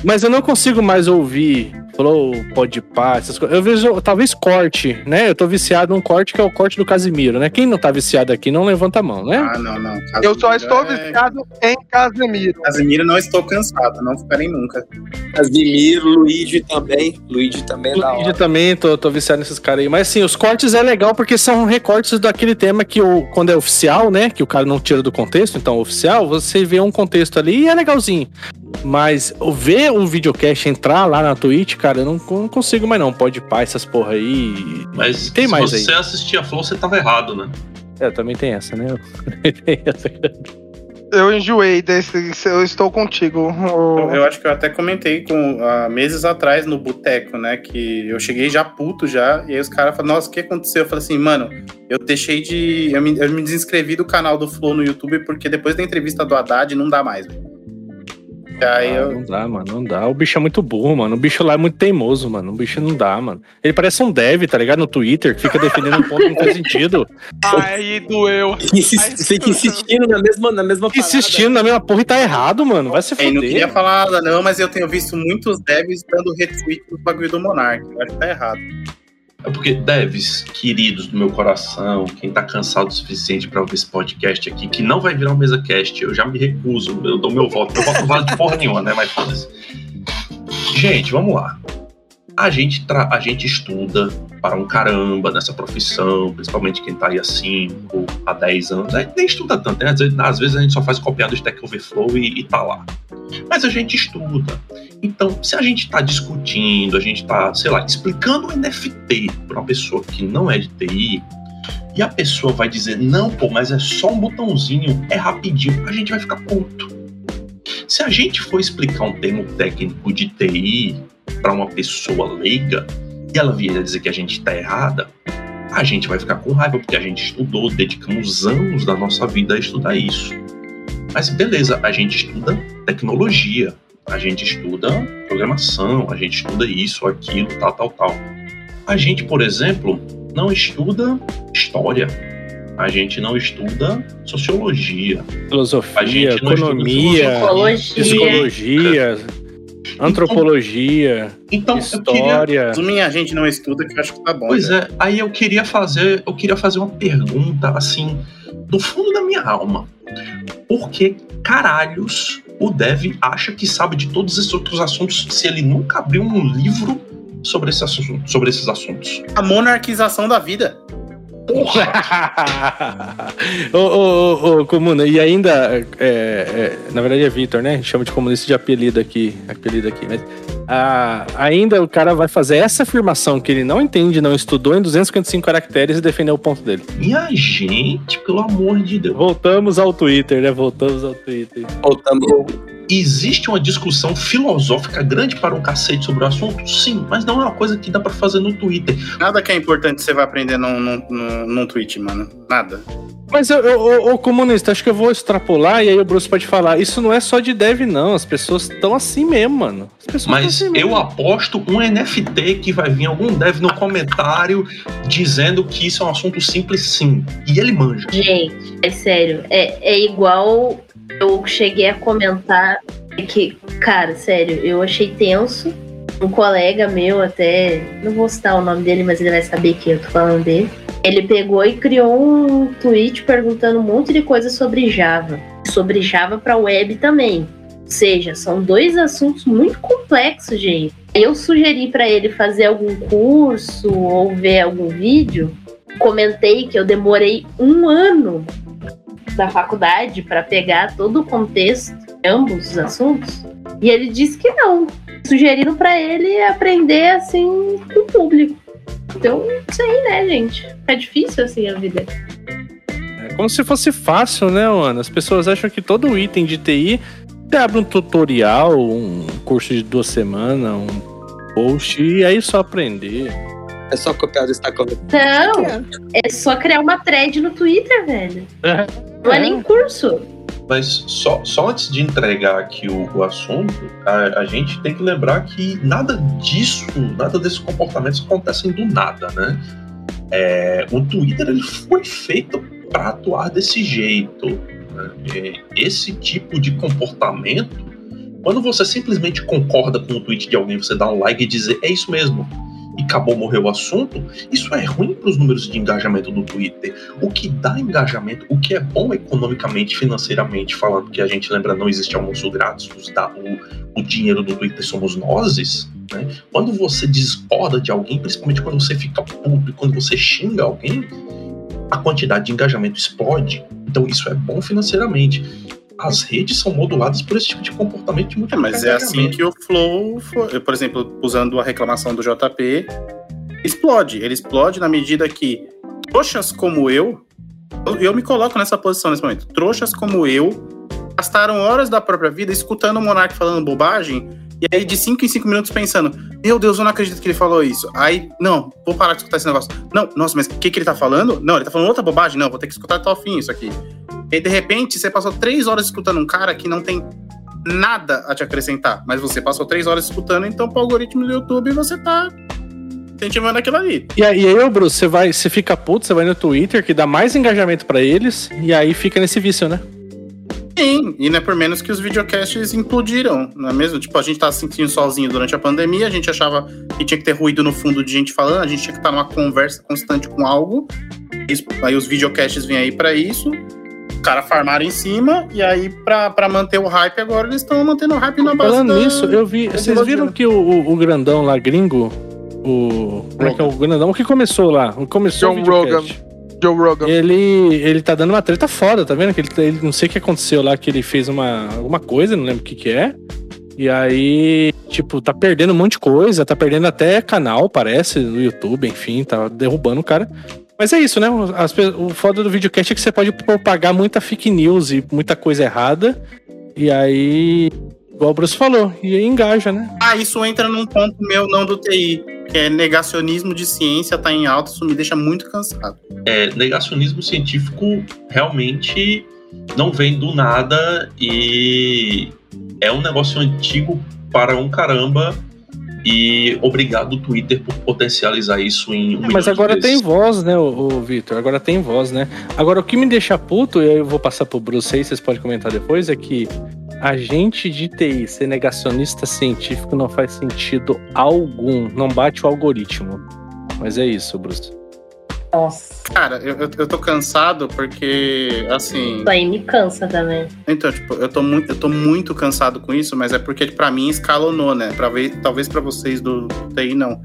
A: Mas eu não consigo mais ouvir Flow, Podpah, essas coisas. Eu vejo, talvez, corte, né? Eu tô viciado num corte que é o corte do Casimiro, né? Quem não tá viciado aqui não levanta a mão, né?
C: Ah, não, não.
B: Eu só estou
C: é...
B: viciado em Casemiro.
C: Casimiro, não estou cansado, não ficarei nunca.
E: Casimiro, Luigi também. Luigi também é da
A: Luigi
E: hora.
A: também, tô, tô viciado nesses caras aí. Mas sim, os cortes é legal porque são recortes daquele tema que o, quando é oficial, né? Que o cara não tira do contexto, então oficial, você vê um contexto ali e é legalzinho. Mas o ver o videocast entrar lá na Twitch, cara, eu não, não consigo mais não. Pode pá, essas porra aí.
F: Mas
A: Tem
F: se
A: mais
F: você
A: aí.
F: assistia Flow, você tava errado, né?
A: É, também tem essa, né? tem essa.
B: Eu enjoei desse. Eu estou contigo.
C: Eu, eu acho que eu até comentei com há meses atrás no boteco, né? Que eu cheguei já puto já, e aí os caras falaram, nossa, o que aconteceu? Eu falei assim, mano, eu deixei de. Eu me, eu me desinscrevi do canal do Flow no YouTube, porque depois da entrevista do Haddad não dá mais, velho. Aí
A: Ah,
C: eu.
A: Não dá, mano, não dá. O bicho é muito burro, mano. O bicho lá é muito teimoso, mano. O bicho não dá, mano. Ele parece um dev, tá ligado? No Twitter, que fica defendendo um ponto que não faz sentido.
B: Aí doeu.
E: Insist- Fica insistindo na mesma, na mesma parada.
A: Insistindo na mesma porra e tá errado, mano. Vai se
C: Eu não queria falar nada, não, mas eu tenho visto muitos devs dando retweet no bagulho do Monark. Eu acho que tá errado.
F: É porque, devs, queridos do meu coração, quem tá cansado o suficiente pra ouvir esse podcast aqui, que não vai virar um mesa cast, eu já me recuso, eu dou meu voto. Meu voto não vale de porra nenhuma, né? Mas foda-se. Gente, vamos lá. A gente, a gente estuda para um caramba nessa profissão, principalmente quem tá aí há 5, a 10 anos. A gente nem estuda tanto, né? Às vezes, às vezes a gente só faz copiado de Stack Overflow e, e tá lá. Mas a gente estuda. Então, se a gente está discutindo, a gente está, sei lá, explicando o NFT para uma pessoa que não é de TI, e a pessoa vai dizer, não, pô, mas é só um botãozinho, é rapidinho, a gente vai ficar puto. Se a gente for explicar um termo técnico de TI para uma pessoa leiga, e ela vier dizer que a gente está errada, a gente vai ficar com raiva, porque a gente estudou, dedicamos anos da nossa vida a estudar isso. Mas beleza, a gente estuda tecnologia, a gente estuda programação, a gente estuda isso, aquilo, tal, tal, tal. A gente, por exemplo, não estuda história. A gente não estuda sociologia.
A: Filosofia,
F: A gente não estuda
A: economia,
D: Psicologia.
A: psicologia, antropologia,
F: Então, eu queria,
A: história.
C: Resumindo, a gente não estuda, que eu acho que tá bom.
F: Pois
C: já.
F: é, aí eu queria fazer, eu queria fazer uma pergunta assim, do fundo da minha alma. Por que caralhos o Dev acha que sabe de todos esses outros assuntos se ele nunca abriu um livro sobre, esse assunto, sobre esses assuntos?
C: A monarquização da vida.
A: ô, ô, ô, ô, Comuna, e ainda, é, é, na verdade é Vitor, né? A gente chama de comunista de apelido aqui, apelido aqui, mas ah, ainda o cara vai fazer essa afirmação que ele não entende, não estudou em 255 caracteres e defender o ponto dele.
F: Minha gente, pelo amor de Deus.
A: Voltamos ao Twitter, né? Voltamos ao Twitter.
E: Voltando.
F: Existe uma discussão filosófica grande para um cacete sobre o assunto? Sim, mas não é uma coisa que dá pra fazer no Twitter.
C: Nada que é importante você vai aprender num, num, num, tweet, mano. Nada.
A: Mas, eu, eu, ô, comunista, acho que eu vou extrapolar e aí o Bruce pode falar. Isso não é só de dev, não. As pessoas estão assim mesmo, mano. As pessoas tão
F: Mas
A: assim
F: eu
A: mesmo.
F: aposto um NFT que vai vir algum dev no comentário dizendo que isso é um assunto simples sim. E ele manja.
D: Gente, é sério. É, é igual eu cheguei a comentar que, cara, sério, eu achei tenso. Um colega meu, até. Não vou citar o nome dele, mas ele vai saber que eu tô falando dele. Ele pegou e criou um tweet perguntando um monte de coisa sobre Java. Sobre Java para web também. Ou seja, são dois assuntos muito complexos, gente. Eu sugeri para ele fazer algum curso ou ver algum vídeo. Comentei que eu demorei um ano da faculdade para pegar todo o contexto de ambos os assuntos. E ele disse que não. Sugeriram para ele aprender assim com o público. Então, isso aí, né, gente? É difícil assim a vida.
A: É como se fosse fácil, né, mano? As pessoas acham que todo item de TI você abre um tutorial, um curso de duas semanas, um post, e aí só aprender.
E: É só copiar o destacamento.
D: Não, é só criar uma thread no Twitter, velho. Não é nem curso.
F: Mas só, só antes de entregar aqui o, o assunto, a, a gente tem que lembrar que nada disso, nada desses comportamentos acontecem do nada, né? É, o Twitter ele foi feito para atuar desse jeito. né? É, Esse tipo de comportamento, quando você simplesmente concorda com o tweet de alguém, você dá um like e dizer é isso mesmo, e acabou, morreu o assunto, isso é ruim para os números de engajamento do Twitter. O que dá engajamento, o que é bom economicamente, financeiramente falando, que a gente lembra não existe almoço grátis, os da- o, o dinheiro do Twitter somos nós. Né? Quando você discorda de alguém, principalmente quando você fica puto e quando você xinga alguém, a quantidade de engajamento explode. Então isso é bom financeiramente. As redes são moduladas por esse tipo de comportamento de muito
C: É, mas é assim que o Flow, foi, por exemplo, usando a reclamação do JP, explode. Ele explode na medida que trouxas como eu, eu, eu me coloco nessa posição nesse momento, trouxas como eu gastaram horas da própria vida escutando o Monark falando bobagem, e aí de 5 em 5 minutos pensando, meu Deus, eu não acredito que ele falou isso. Aí, não, vou parar de escutar esse negócio. Não, nossa, mas o que, que ele tá falando? Não, ele tá falando outra bobagem? Não, vou ter que escutar até o fim isso aqui. E aí, de repente, você passou três horas escutando um cara que não tem nada a te acrescentar, mas você passou três horas escutando, então pro algoritmo do YouTube você tá incentivando aquilo ali.
A: E aí, e aí, ô Bruce, você vai, você fica puto, você vai no Twitter, que dá mais engajamento pra eles, e aí fica nesse vício, né?
C: Sim, e não é por menos que os videocasts implodiram, não é mesmo? Tipo, a gente tá se sentindo sozinho durante a pandemia, a gente achava que tinha que ter ruído no fundo de gente falando, a gente tinha que estar numa conversa constante com algo. Isso- aí os videocasts vêm aí pra isso. Os caras farmaram em cima, e aí, pra, pra manter o hype, agora eles estão mantendo o hype na base
A: Falando
C: da-
A: nisso, eu vi. Vocês viram que o, o- o grandão lá, gringo, o. Como é que é o grandão? O que começou lá? O que começou
B: John
A: o videocast.
B: Joe Rogan.
A: Ele, ele tá dando uma treta foda, tá vendo? Que ele, ele não sei o que aconteceu lá, que ele fez uma, alguma coisa, não lembro o que que é. E aí, tipo, tá perdendo um monte de coisa, tá perdendo até canal, parece, no YouTube, enfim, tá derrubando o cara. Mas é isso, né? As o foda do videocast é que você pode propagar muita fake news e muita coisa errada. E aí, igual o Bruce falou, e aí engaja, né?
C: Ah, isso entra num ponto meu, não do TI, que é negacionismo de ciência, tá em alta, isso me deixa muito cansado.
F: É, negacionismo científico realmente não vem do nada e é um negócio antigo para um caramba. E obrigado, Twitter, por potencializar isso em um
A: É, mas agora
F: vezes.
A: tem voz, né, o, Vitor? Agora tem voz, né? Agora, o que me deixa puto, e aí eu vou passar pro Bruce aí, vocês podem comentar depois, é que a gente de TI ser negacionista científico não faz sentido algum. Não bate o algoritmo. Mas é isso, Bruce.
D: Nossa,
C: Cara, eu, eu, eu tô cansado porque, assim.
D: isso aí me cansa também.
C: Então, tipo, eu tô muito, eu tô muito cansado com isso, mas é porque pra mim escalonou, né? Pra ver, talvez pra vocês do TI não.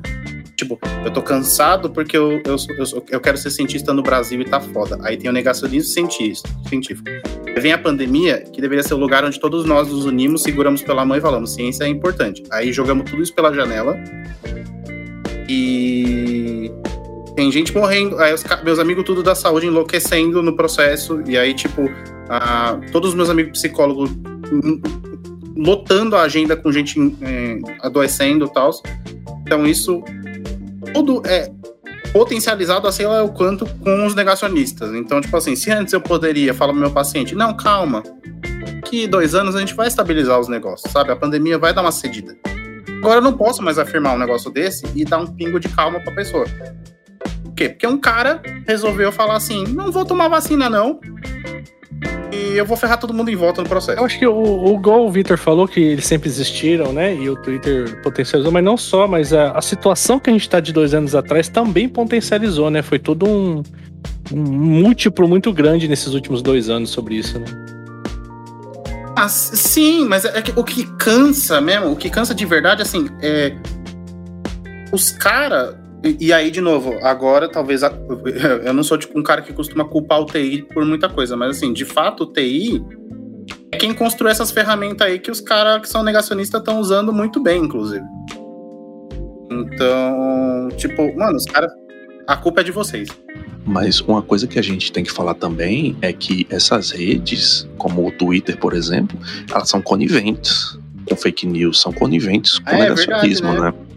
C: Tipo, eu tô cansado porque eu, eu, eu, eu quero ser cientista no Brasil e tá foda. Aí tem o negacionismo cientista, científico. Aí vem a pandemia, que deveria ser o lugar onde todos nós nos unimos, seguramos pela mão e falamos: ciência é importante. Aí jogamos tudo isso pela janela. E tem gente morrendo, aí os meus amigos tudo da saúde enlouquecendo no processo, e aí, tipo, ah, todos os meus amigos psicólogos lotando a agenda com gente eh, adoecendo e tal. Então, isso tudo é potencializado a sei lá o quanto com os negacionistas. Então, tipo assim, se antes eu poderia falar pro meu paciente, não, calma, que dois anos a gente vai estabilizar os negócios, sabe? A pandemia vai dar uma cedida. Agora eu não posso mais afirmar um negócio desse e dar um pingo de calma pra pessoa. Quê? Porque um cara resolveu falar assim: não vou tomar vacina, não. E eu vou ferrar todo mundo em volta no processo.
A: Eu acho que o, o igual o Vitor falou que eles sempre existiram, né? E o Twitter potencializou, mas não só, mas a, a situação que a gente tá de dois anos atrás também potencializou, né? Foi todo um, um múltiplo muito grande nesses últimos dois anos sobre isso, né?
C: Ah, sim, mas é que o que cansa mesmo, o que cansa de verdade, assim, é. Os caras. E, e aí, de novo, agora talvez. a- eu não sou tipo um cara que costuma culpar o TI por muita coisa, mas assim, de fato, o TI é quem construiu essas ferramentas aí que os caras que são negacionistas estão usando muito bem, inclusive. Então, tipo, mano, os caras. A culpa é de vocês.
L: Mas uma coisa que a gente tem que falar também é que essas redes, como o Twitter, por exemplo, elas são coniventes com fake news, são coniventes com
C: É, é
L: negacionismo,
C: verdade,
L: né? A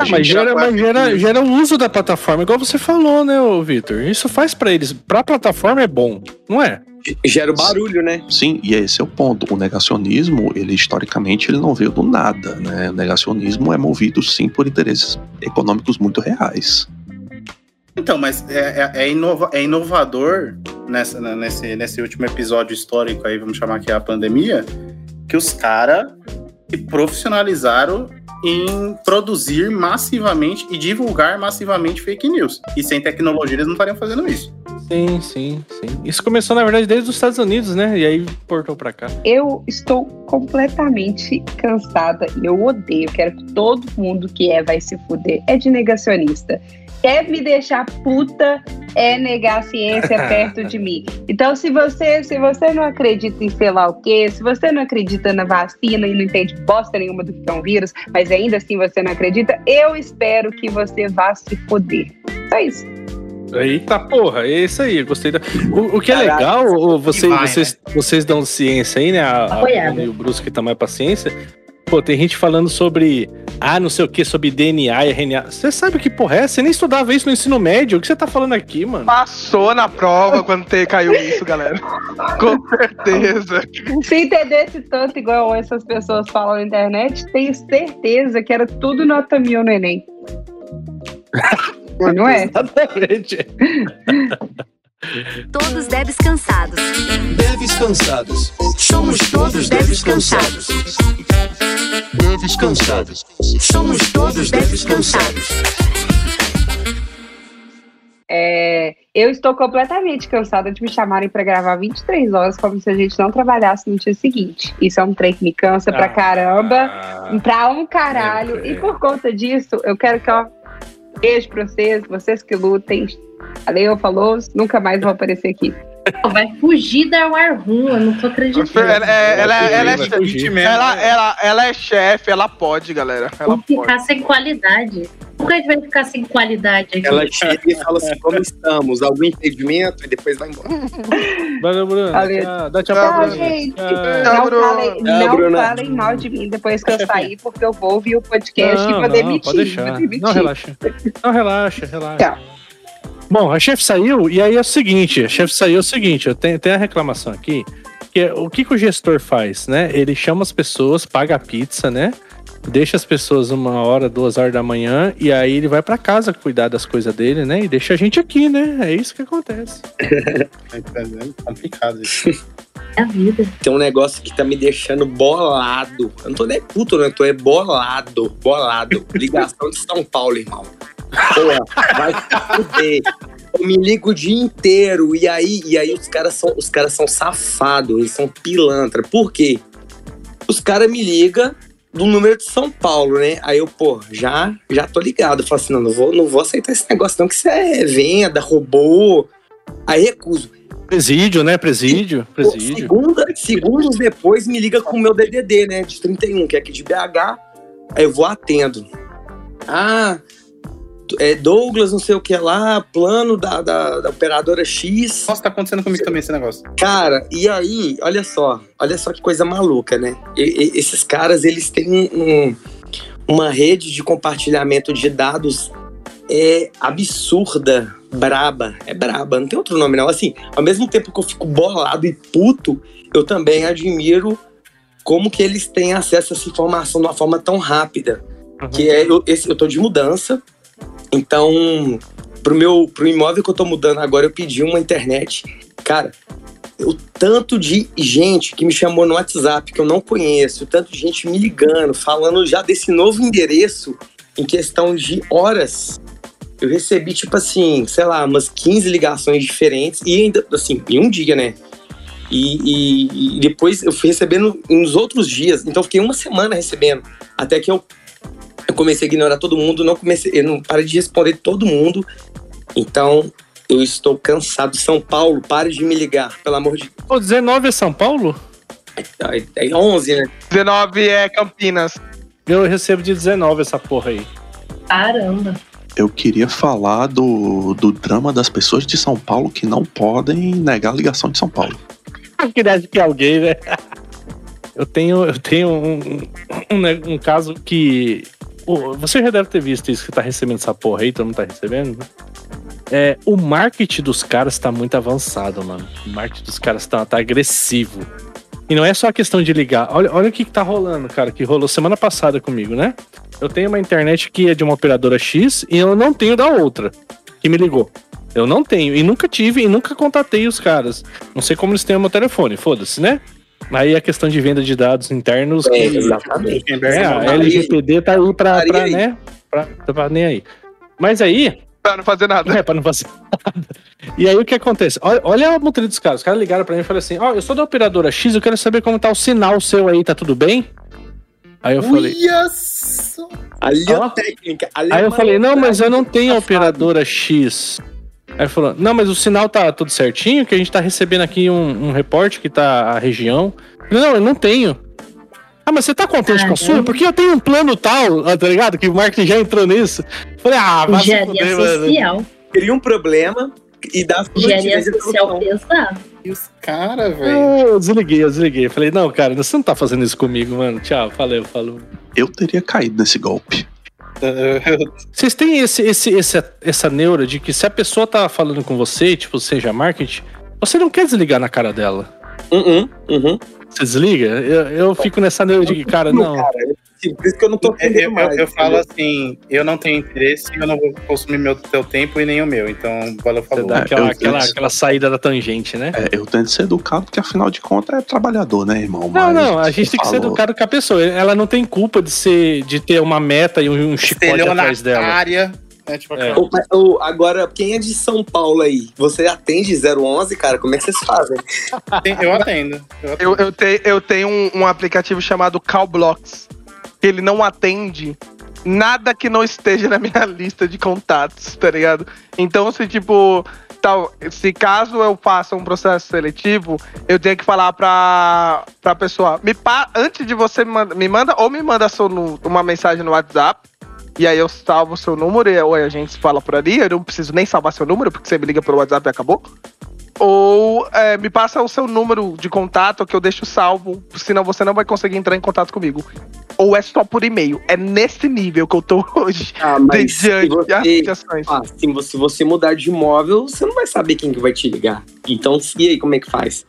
A: Ah, mas gera, mas gera, gera o uso da plataforma, igual você falou, né, Vitor? Isso faz pra eles. Pra plataforma é bom, não é?
E: Gera o barulho, né?
L: Sim, e esse é o ponto. O negacionismo, ele historicamente, ele não veio do nada, né? O negacionismo é movido sim por interesses econômicos muito reais.
C: Então, mas é, é- é inova- é inovador nessa, né, nesse, nesse último episódio histórico aí, vamos chamar que é a pandemia, que os caras se profissionalizaram em produzir massivamente e divulgar massivamente fake news. E sem tecnologia eles não estariam fazendo isso.
A: Sim, sim, sim. Isso começou, na verdade, desde os Estados Unidos, né? E aí portou pra cá.
G: Eu estou completamente cansada e eu odeio. Quero que todo mundo que é vai se fuder. É de negacionista. Quer me deixar puta é negar a ciência perto de mim. Então, se você, se você não acredita em sei lá o quê, se você não acredita na vacina e não entende bosta nenhuma do que é um vírus, mas ainda assim você não acredita, eu espero que você vá se fuder. Só isso.
A: Eita porra, é isso aí, gostei da. O, o que é
G: Caraca,
A: legal, vocês,
C: vai,
A: vocês, vocês dão ciência aí, né? A, a e o Bruce que tá mais pra ciência. Pô, tem gente falando sobre. Ah, não sei o que, sobre DNA e RNA. Você sabe que porra é? Você nem estudava isso no ensino médio. O que você tá falando aqui, mano?
B: Passou na prova quando te, caiu isso, galera. Com certeza.
G: Se entendesse tanto igual essas pessoas falam na internet, tenho certeza que era tudo nota mil no Enem. Mas não é?
A: Exatamente.
H: Todos devs cansados.
J: Devs cansados.
H: Somos todos devs cansados.
J: Devs cansados.
H: Somos todos devs cansados.
G: É, eu estou completamente cansada de me chamarem para gravar 23 horas como se a gente não trabalhasse no dia seguinte. Isso é um trem que me cansa pra
A: Ah.
G: caramba, pra um caralho.
A: É, é.
G: E por conta disso, eu quero que, ó, beijo pra vocês, vocês que lutem. Valeu, falou, nunca mais vou aparecer aqui.
D: Vai fugir da War Room, eu não tô acreditando.
B: Ela, é- ela, é- ela é chefe.
A: fugir
B: Ela, ela, ela é chefe, ela pode, galera. Ela pode.
D: ficar sem qualidade. Como que a gente vai ficar sem qualidade aqui?
E: Ela chega e fala assim, como estamos? Algum impedimento? E depois vai embora.
A: Valeu, Bruno.
G: Valeu.
A: Dá tchau
B: Tchau,
A: pra
G: gente.
A: Tchau.
G: Não,
B: Bruno.
G: falem,
E: Tchau,
G: não
E: Bruna.
G: falem mal de mim depois que eu sair, porque eu vou ouvir o podcast e
A: Não,
G: vou
A: não,
G: demitir.
A: pode deixar.
G: vou demitir.
A: Não, relaxa. Não, relaxa, relaxa.
G: Tchau.
A: Bom, a chefe saiu, e aí é o seguinte, a chefe saiu é o seguinte, eu tenho, tem a reclamação aqui, que é, o que, que o gestor faz, né? Ele chama as pessoas, paga a pizza, né? Deixa as pessoas uma hora, duas horas da manhã, e aí ele vai pra casa cuidar das coisas dele, né? E deixa a gente aqui, né? É isso que acontece.
C: É complicado isso.
D: É a vida.
E: Tem um negócio que tá me deixando bolado. Eu não tô nem puto, não. Eu tô é bolado. Bolado. Ligação de São Paulo, irmão. Porra, vai se fuder. Eu me ligo o dia inteiro. E aí, e aí os caras são, os caras são safados, eles são pilantra. Por quê? Os caras me ligam do número de São Paulo, né? Aí eu, pô, já, já tô ligado. Eu falo assim, não, não vou, não vou aceitar esse negócio, não, que isso é venda, robô. Aí recuso.
A: Presídio, né? Presídio, presídio.
E: segunda, segundos depois me liga com o meu DDD, né? De 31, que é aqui de BH. Aí eu vou atendo. Ah, é Douglas, não sei o que lá, plano da, da, da operadora X.
C: Nossa, tá acontecendo comigo também esse negócio.
E: Cara, e aí, olha só, olha só que coisa maluca, né? E- e- esses caras, eles têm um- uma rede de compartilhamento de dados é absurda, braba, é braba, não tem outro nome não. Assim, ao mesmo tempo que eu fico bolado e puto, eu também admiro como que eles têm acesso a essa informação de uma forma tão rápida. Que é, eu, esse, eu tô de mudança, então, pro meu pro imóvel que eu tô mudando agora, eu pedi uma internet. Cara, o tanto de gente que me chamou no WhatsApp que eu não conheço, o tanto de gente me ligando, falando já desse novo endereço em questão de horas. Eu recebi, tipo assim, sei lá, umas 15 ligações diferentes e ainda, assim, em um dia, né? E, e- e depois eu fui recebendo nos outros dias, então fiquei uma semana recebendo, até que eu, eu comecei a ignorar todo mundo, não comecei, eu não parei de responder todo mundo. Então, eu estou cansado. São Paulo, pare de me ligar, pelo amor de
A: Pô, 19 é São Paulo?
E: Deus. É 11, né?
B: 19 é Campinas.
A: Eu recebo de 19 essa porra aí.
D: Caramba.
L: Eu queria falar do, do drama das pessoas de São Paulo que não podem negar a ligação de São Paulo.
A: que deve que alguém, né? Eu tenho, eu tenho um, um, ne- um caso que. Você já deve ter visto isso que tá recebendo essa porra aí, todo mundo tá recebendo, né? É, o marketing dos caras tá muito avançado, mano. O marketing dos caras tá, tá agressivo. E não é só a questão de ligar. Olha, olha o que, que tá rolando, cara, que rolou semana passada comigo, né? Eu tenho uma internet que é de uma operadora X e eu não tenho da outra, que me ligou. Eu não tenho, e nunca tive, e nunca contatei os caras. Não sei como eles têm o meu telefone, foda-se, né? Aí a questão de venda de dados internos.
E: É,
A: que-
E: exatamente.
A: é, a LGPD tá aí pra, pra
E: aí.
A: né? Pra, pra nem aí. Mas aí,
B: Pra não fazer nada.
A: é, pra não fazer nada. E aí o que acontece? Olha, olha a montaria dos caras. Os caras ligaram pra mim e falaram assim: Ó, eu sou da operadora X, eu quero saber como tá o sinal seu aí, tá tudo bem? Aí eu falei.
C: Uia só.
E: Ali
A: Ó.
E: a técnica.
A: Aí eu falei, não, mas eu não tenho operadora X. Aí ele falou, não, mas o sinal tá tudo certinho, que a gente tá recebendo aqui um, um reporte que tá a região. Falei, não, eu não tenho. Ah, mas você tá contente com a sua? Porque eu tenho um plano tal, ah, tá ligado? Que o marketing já entrou nisso. Eu Falei, ah, vai se
D: Engenharia
A: fuder, mano.
D: social.
E: Cria um problema e dá
D: Engenharia social pesada.
C: E os caras, velho.
A: Ah, Eu desliguei, eu desliguei. Falei, não, cara, você não tá fazendo isso comigo, mano. Tchau, valeu, falou.
L: Eu teria caído nesse golpe.
A: Vocês têm esse, esse, esse, essa neura de que se a pessoa tá falando com você, tipo, seja marketing, você não quer desligar na cara dela.
E: Uhum, uhum.
A: Você desliga? Eu, eu fico nessa neura de que, cara, não.
E: Cara, por isso que eu não tô
C: Eu,
E: atendendo
C: eu-
E: mais.
C: eu falo
E: entendeu?
C: assim, eu não tenho interesse, eu não vou consumir meu teu tempo e nem o meu. Então, valeu,
A: Você
C: falou.
A: dá
L: É,
A: aquela,
L: eu-
A: aquela,
L: eu-
A: aquela saída da tangente, né?
L: É, eu tento ser educado, porque afinal de contas é trabalhador, né, irmão?
A: Não,
L: Mas
A: não, a
L: você
A: gente tem que ser educado com a pessoa. Ela não tem culpa de ser, de ter uma meta e um, um chicote atrás dela.
C: área. É, tipo,
A: É.
E: Ô, mas, ô, agora, quem é de São Paulo aí? Você atende 011, cara? Como é que vocês fazem?
C: eu atendo. Eu atendo.
B: Eu, eu, te- eu tenho um, um aplicativo chamado Callblocks. Ele não atende nada que não esteja na minha lista de contatos, tá ligado? Então, se tipo, tal, se caso eu faça um processo seletivo, eu tenho que falar pra, pra pessoa, me pa, antes de você me manda, me manda ou me manda seu uma mensagem no WhatsApp, e aí eu salvo seu número e ou a gente fala por ali, eu não preciso nem salvar seu número, porque você me liga pelo WhatsApp e acabou. Ou é, me passa o seu número de contato que eu deixo salvo, senão você não vai conseguir entrar em contato comigo. Ou é só por e-mail. É nesse nível que eu tô hoje.
E: Ah, mas se você,
B: aplicações.
E: ah, se você- se você mudar de imóvel, você não vai saber quem que vai te ligar. Então, e aí, como é que faz?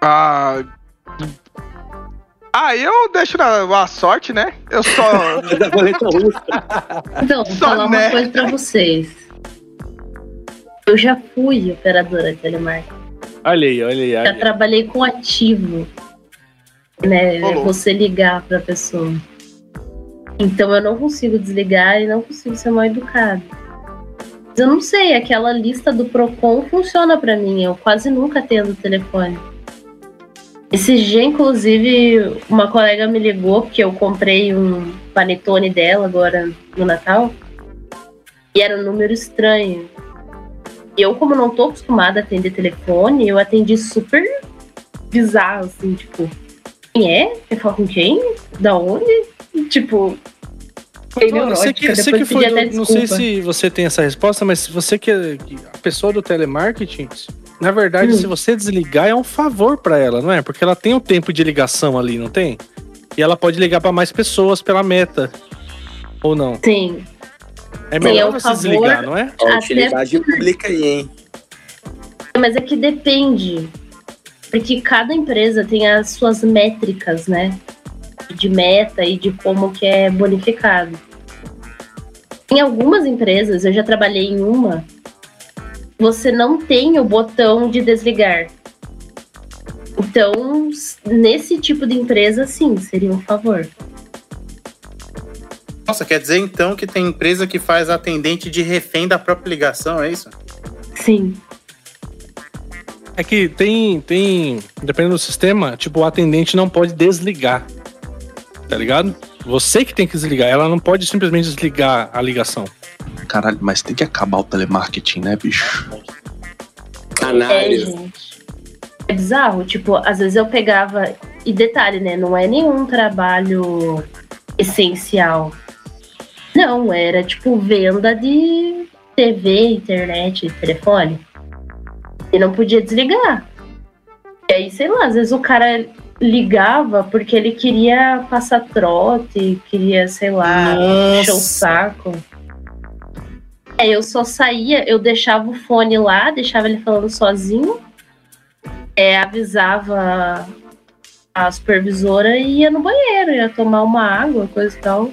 B: Ah. Ah, eu deixo na, na sorte, né? Eu só.
E: Da roleta russa.
D: Então, vou
B: Só
D: falar
B: né?
D: uma coisa pra vocês. Eu já fui operadora de telemarketing.
A: Olha aí, olha aí.
D: Já
A: olha
D: trabalhei com ativo. Né? Você ligar pra pessoa. Então eu não consigo desligar e não consigo ser mal educado. Mas eu não sei, aquela lista do Procon funciona pra mim. Eu quase nunca atendo o telefone. Esse dia, inclusive, uma colega me ligou porque eu comprei um panetone dela agora no Natal. E era um número estranho. Eu, como não tô acostumada a atender telefone, eu atendi super bizarro, assim, tipo, quem é? Quer falar com quem? Da onde? Tipo, fiquei
A: Então,
D: neurótica,
A: Você que, que foi do- não sei se você tem essa resposta, mas você que é a pessoa do telemarketing, na verdade,
D: Hum.
A: se você desligar é um favor pra ela, não é? Porque ela tem o tempo de ligação ali, não tem? E ela pode ligar pra mais pessoas pela meta. Ou não?
D: Sim.
A: É
D: é
A: melhor
D: um
A: você
D: favor.
A: desligar, não é?
D: Até
E: utilidade pública aí, hein?
D: Mas é que depende. Porque cada empresa tem as suas métricas, né? De meta e de como que é bonificado. Em algumas empresas, eu já trabalhei em uma, você não tem o botão de desligar. Então, nesse tipo de empresa, sim, seria um favor.
C: Nossa, quer dizer então que tem empresa que faz atendente de refém da própria ligação, é isso?
D: Sim.
A: É que tem, tem, dependendo do sistema, tipo, o atendente não pode desligar. Tá ligado? Você que tem que desligar, ela não pode simplesmente desligar a ligação.
L: Caralho, mas tem que acabar o telemarketing, né, bicho?
D: É,
E: Canalha.
D: gente. É bizarro. Tipo, às vezes eu pegava. E detalhe, né? Não é nenhum trabalho essencial. Não, era tipo venda de TV, internet, telefone. E não podia desligar. E aí, sei lá, às vezes o cara ligava porque ele queria passar trote, queria, sei lá, encher o saco. É, eu só saía, eu deixava o fone lá, deixava ele falando sozinho, é, avisava a supervisora e ia no banheiro, ia tomar uma água, coisa e tal.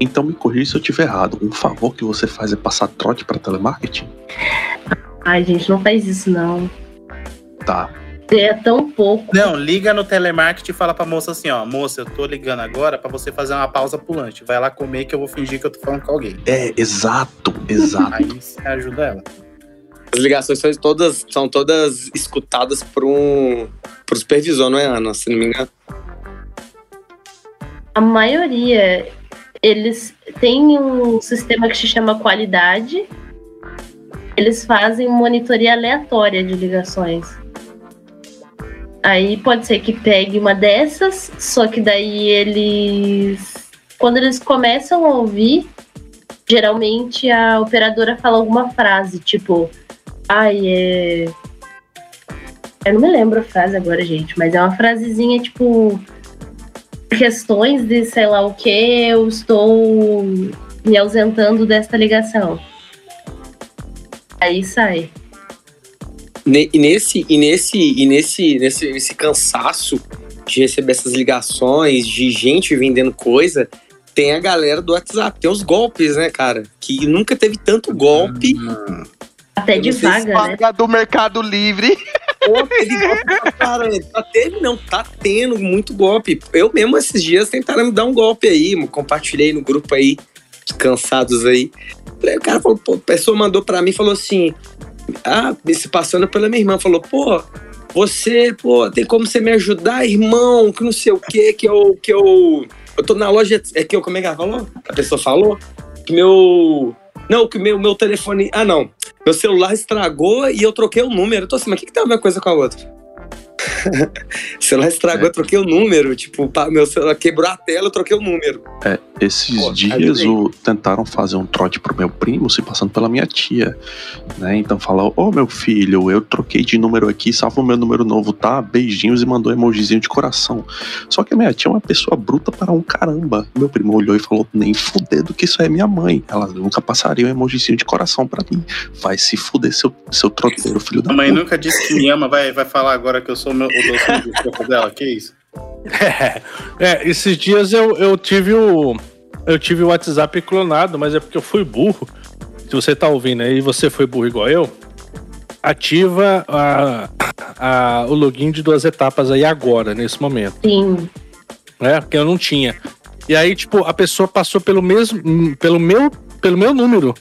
L: Então me corrija se eu estiver errado. Um favor que você faz é passar trote pra telemarketing?
D: Ai, gente, não faz isso não.
L: Tá.
D: É tão pouco.
C: Não, liga no telemarketing e fala pra moça assim, ó, moça, eu tô ligando agora pra você fazer uma pausa pulante. Vai lá comer que eu vou fingir que eu tô falando com alguém.
L: É, exato, exato.
C: Aí você ajuda ela.
E: As ligações são todas, são todas escutadas por um por supervisor, não é, Ana? Se não me engano.
D: A maioria, eles têm um sistema que se chama qualidade. Eles fazem monitoria aleatória de ligações. Aí pode ser que pegue uma dessas, só que daí eles. Quando eles começam a ouvir, geralmente a operadora fala alguma frase, tipo, ai, é. Eu não me lembro a frase agora, gente, mas é uma frasezinha tipo. Questões de sei lá o que, eu estou me ausentando desta ligação. Aí sai.
E: E nesse, e nesse, e nesse, nesse, nesse cansaço de receber essas ligações, de gente vendendo coisa, tem a galera do WhatsApp, tem os golpes, né, cara? Que nunca teve tanto golpe.
D: Até de vaga, né?
B: Do Mercado Livre.
E: Pô, pra caramba. Tá teve, não, tá tendo muito golpe. Eu mesmo esses dias tentaram me dar um golpe aí, compartilhei no grupo aí, os cansados aí. Aí o cara falou, pô, a pessoa mandou pra mim e falou assim: Ah, se passando pela minha irmã, falou, pô, você, pô, tem como você me ajudar, irmão? Que não sei o que, que eu, que eu eu tô na loja. É que eu, como é que ela falou? A pessoa falou que meu. Não, que meu, meu telefone. Ah, não. Meu celular estragou e eu troquei o número. Eu tô assim, mas o que, que tem a ver uma coisa com a outra? o celular estragou, eu troquei o número. Tipo, meu celular quebrou a tela, eu troquei o número.
L: É, esses
E: Pô,
L: dias o, tentaram fazer um trote pro meu primo, se passando pela minha tia. Né? Então falou: Ô meu filho, eu troquei de número aqui, salva o meu número novo, tá? Beijinhos e mandou um emojizinho de coração. Só que a minha tia é uma pessoa bruta para um caramba. Meu primo olhou e falou: Nem fudendo que isso é minha mãe. Ela nunca passaria um emojizinho de coração pra mim. Vai se fuder, seu, seu troteiro, filho da
C: A mãe
L: puta.
C: nunca disse que me ama, vai, vai falar agora que eu sou o meu- doce do corpo dela, que isso?
A: É, é, esses dias eu, eu tive o. Eu tive o WhatsApp clonado, mas é porque eu fui burro. Se você tá ouvindo aí e você foi burro igual eu, ativa a, a- o login de duas etapas aí agora, nesse momento.
D: Sim.
A: né? Porque eu não tinha. E aí, tipo, a pessoa passou pelo mesmo, pelo meu, pelo meu número.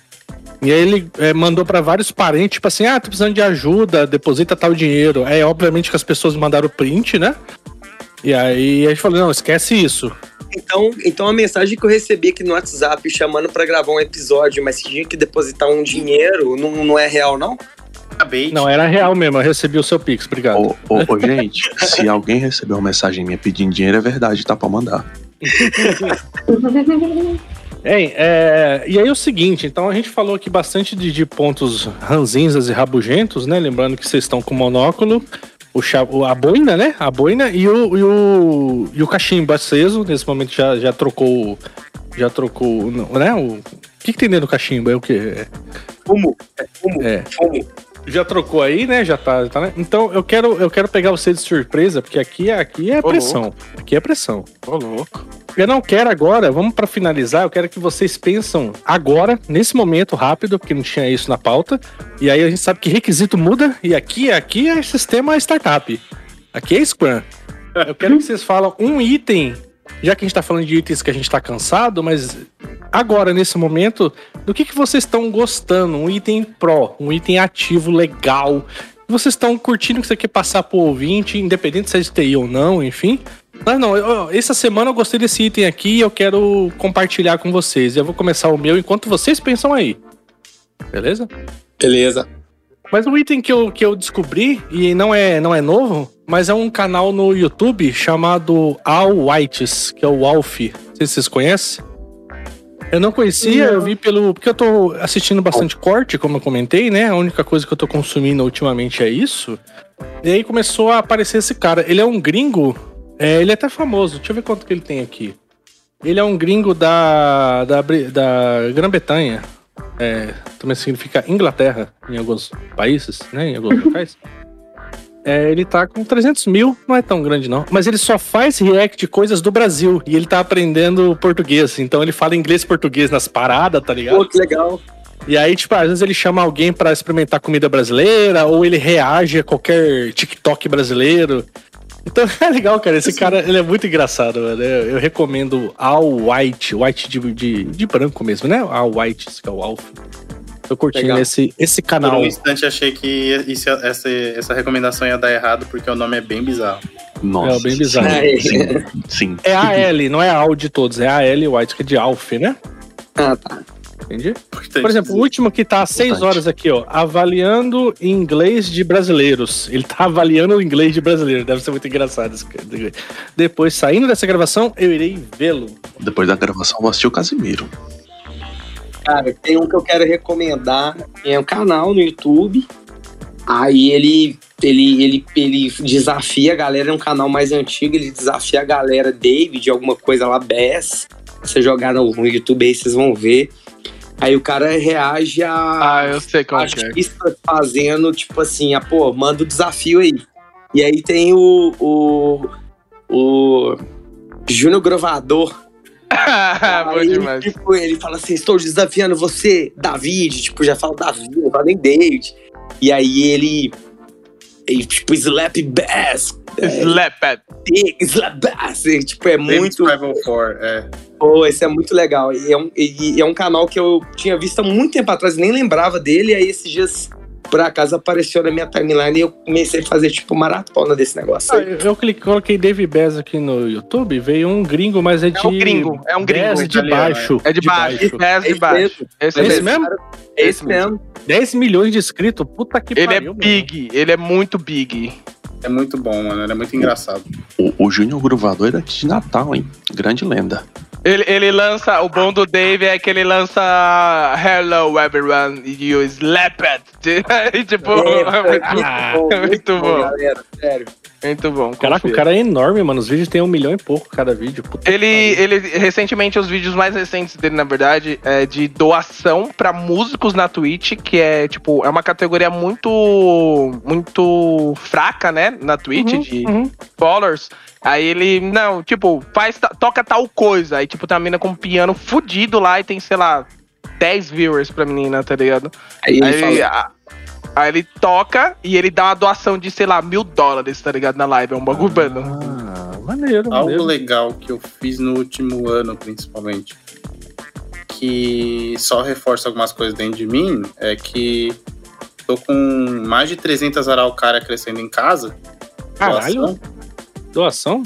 A: E aí ele é, mandou pra vários parentes, tipo assim, ah, tô precisando de ajuda, deposita tal dinheiro. Aí, obviamente, que as pessoas mandaram o print, né? E aí a gente falou, não, esquece isso.
E: Então, então a mensagem que eu recebi aqui no WhatsApp chamando pra gravar um episódio, mas que tinha que depositar um dinheiro, não, não é real, não?
C: Acabei.
A: Não, era real mesmo, eu recebi o seu Pix, obrigado.
L: Ô, ô, ô, gente, se alguém receber uma mensagem minha pedindo dinheiro, é verdade, tá pra mandar.
A: Hein, é, e aí o seguinte, então a gente falou aqui bastante de, de pontos ranzinzas e rabugentos, né? Lembrando que vocês estão com monóculo, o cha- o- a boina, né? A boina e o, e o, e o cachimbo aceso. Nesse momento já, já trocou. Já trocou. Né? O, o que, que tem dentro do cachimbo? É o quê?
E: Fumo. É fumo.
A: É.
E: Fumo.
A: Já trocou aí, né? Já tá, tá, né? Então eu quero, eu quero pegar você de surpresa, porque aqui, aqui é
B: Ô,
A: pressão. Aqui é pressão.
B: Ô, louco.
A: Eu não quero agora, vamos pra finalizar, eu quero que vocês pensam agora, nesse momento rápido, porque não tinha isso na pauta. E aí a gente sabe que requisito muda, e aqui, aqui é sistema startup. Aqui é Scrum. Eu quero que vocês falam um item, já que a gente tá falando de itens que a gente tá cansado, mas agora, nesse momento, do que, que vocês estão gostando? Um item pró, um item ativo, legal. Vocês estão curtindo que você quer passar pro ouvinte, independente se é de TI ou não, enfim. Mas não, eu- essa semana eu gostei desse item aqui e eu quero compartilhar com vocês. Eu vou começar o meu enquanto vocês pensam aí. Beleza?
E: Beleza.
A: Mas um item que eu, que eu descobri, e não é, não é novo, mas é um canal no YouTube chamado All Whites, que é o Alf. Não sei se vocês conhecem. Eu não conhecia, eu vi pelo. Porque eu tô assistindo bastante corte, como eu comentei, né? A única coisa que eu tô consumindo ultimamente é isso. E aí começou a aparecer esse cara. Ele é um gringo. é, ele é até famoso. Deixa eu ver quanto que ele tem aqui. Ele é um gringo da, da, da Grã-Bretanha. É, também significa Inglaterra em alguns países, né? Em alguns locais. É, ele tá com 300 mil, não é tão grande não. Mas ele só faz react de coisas do Brasil. E ele tá aprendendo português. Então ele fala inglês e português nas paradas, tá ligado?
E: Pô, que legal.
A: E aí, tipo, às vezes ele chama alguém pra experimentar comida brasileira, ou ele reage a qualquer TikTok brasileiro. Então é legal, cara. Esse cara, ele é muito engraçado, mano. Eu, eu recomendo All White, White de, de, de branco mesmo, né? All White, que é o Alf. Tô curtindo
C: Legal.
A: esse, esse
C: Por
A: canal.
C: um instante achei que isso, essa, essa recomendação ia dar errado, porque o nome é bem bizarro.
L: Nossa.
A: É, bem bizarro.
L: Sim, sim, sim.
A: É a L, não é a Al de todos, é a L White, que é de Alf, né?
E: Ah, tá.
A: Entendi? Por exemplo, o último que tá há seis horas aqui, ó, avaliando inglês de brasileiros. Ele tá avaliando o inglês de brasileiro, deve ser muito engraçado isso. Depois, saindo dessa gravação, eu irei vê-lo.
L: Depois da gravação, eu vou assistir o Casimiro.
E: Cara, tem um que eu quero recomendar. É um canal no YouTube. Aí ele, ele, ele, ele desafia a galera, é um canal mais antigo, ele desafia a galera David, alguma coisa lá, Bass. Se vocês jogaram no YouTube aí, vocês vão ver. Aí o cara reage a
B: Ah, eu sei como que é.
E: fazendo, tipo assim, ah, pô, manda o desafio aí. E aí tem o. o, o Júnior Grovador.
B: Bom
E: Aí,
B: demais.
E: tipo, ele fala assim: estou desafiando você, David. Tipo, já fala David, não fala nem David. E aí ele. Ele, tipo, slap bass.
B: Slap.
E: Dick, Slap bass. E, tipo, é muito.
C: 504, é.
E: Pô, esse é muito legal. E é, um, e- e é um canal que eu tinha visto há muito tempo atrás, nem lembrava dele. Aí esses dias por acaso apareceu na minha timeline e eu comecei a fazer tipo maratona desse negócio
A: Ah,
E: aí.
A: eu eu cliquei, coloquei Dave Bez aqui no YouTube, veio um gringo, mas é de.
B: É um gringo, é um gringo.
A: Bez de baixo.
B: É de baixo, é de
E: É esse
B: baixo.
E: mesmo.
B: Esse
A: É esse
B: mesmo.
E: É esse mesmo.
A: 10 milhões de inscritos? Puta que
B: Ele é
A: pariu. mano.
B: big, ele é muito big.
C: É muito bom, mano. Ele é muito engraçado.
L: O, o Júnior Gruvador é daqui de Natal, hein? Grande lenda.
B: Ele, ele lança, o bom do Dave é que ele lança Hello everyone, you slap it. tipo, é muito,
A: Ah,
B: muito bom,
E: galera, sério.
B: Muito bom.
A: Caraca, o cara é enorme, mano. Os vídeos tem um milhão e pouco cada vídeo. Puta
B: Ele, ele, recentemente, os vídeos mais recentes dele, na verdade, é de doação pra músicos na Twitch, que é, tipo, é uma categoria muito, muito fraca, né, na Twitch,
A: Uhum,
B: de
A: uhum.
B: followers. Aí ele, não, tipo, faz, toca tal coisa. Aí, tipo, tem uma menina com um piano fudido lá e tem, sei lá, 10 viewers pra menina, tá ligado?
E: Aí ele
B: Aí ele,
E: fala,
B: a- aí ele toca e ele dá uma doação de, sei lá, mil dólares, tá ligado? Na live. É um bagulho bando.
A: Ah, maneiro,
C: Algo
A: maneiro.
C: legal que eu fiz no último ano, principalmente, que só reforça algumas coisas dentro de mim, é que tô com mais de 300 araucária crescendo em casa.
A: Caralho.
C: Doação.
A: Doação?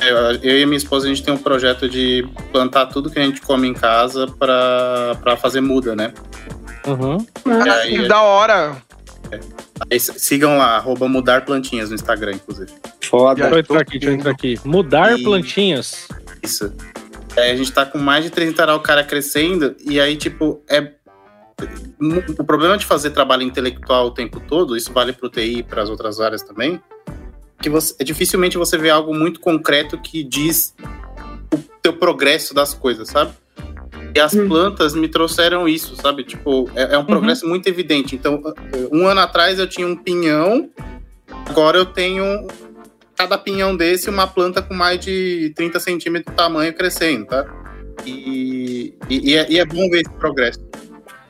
C: Eu, eu e minha esposa, a gente tem um projeto de plantar tudo que a gente come em casa pra, pra fazer muda, né?
A: Uhum.
C: E aí,
B: Que da hora.
C: Aí sigam lá, arroba mudar plantinhas no Instagram, inclusive.
E: foda.
A: Deixa eu entrar aqui, deixa eu entrar aqui. Mudar
C: E-
A: plantinhas.
C: Isso. Aí a gente tá com mais de 30 araucária crescendo, e aí, tipo, é. O problema de fazer trabalho intelectual o tempo todo, isso vale pro TI e para as outras áreas também, que você, é dificilmente você vê algo muito concreto que diz o teu progresso das coisas, sabe? E as plantas me trouxeram isso, sabe? Tipo, é, é um progresso muito evidente. Então, um ano atrás eu tinha um pinhão, agora eu tenho cada pinhão desse uma planta com mais de 30 centímetros de tamanho crescendo, tá? E, e, e é, e é bom ver esse progresso.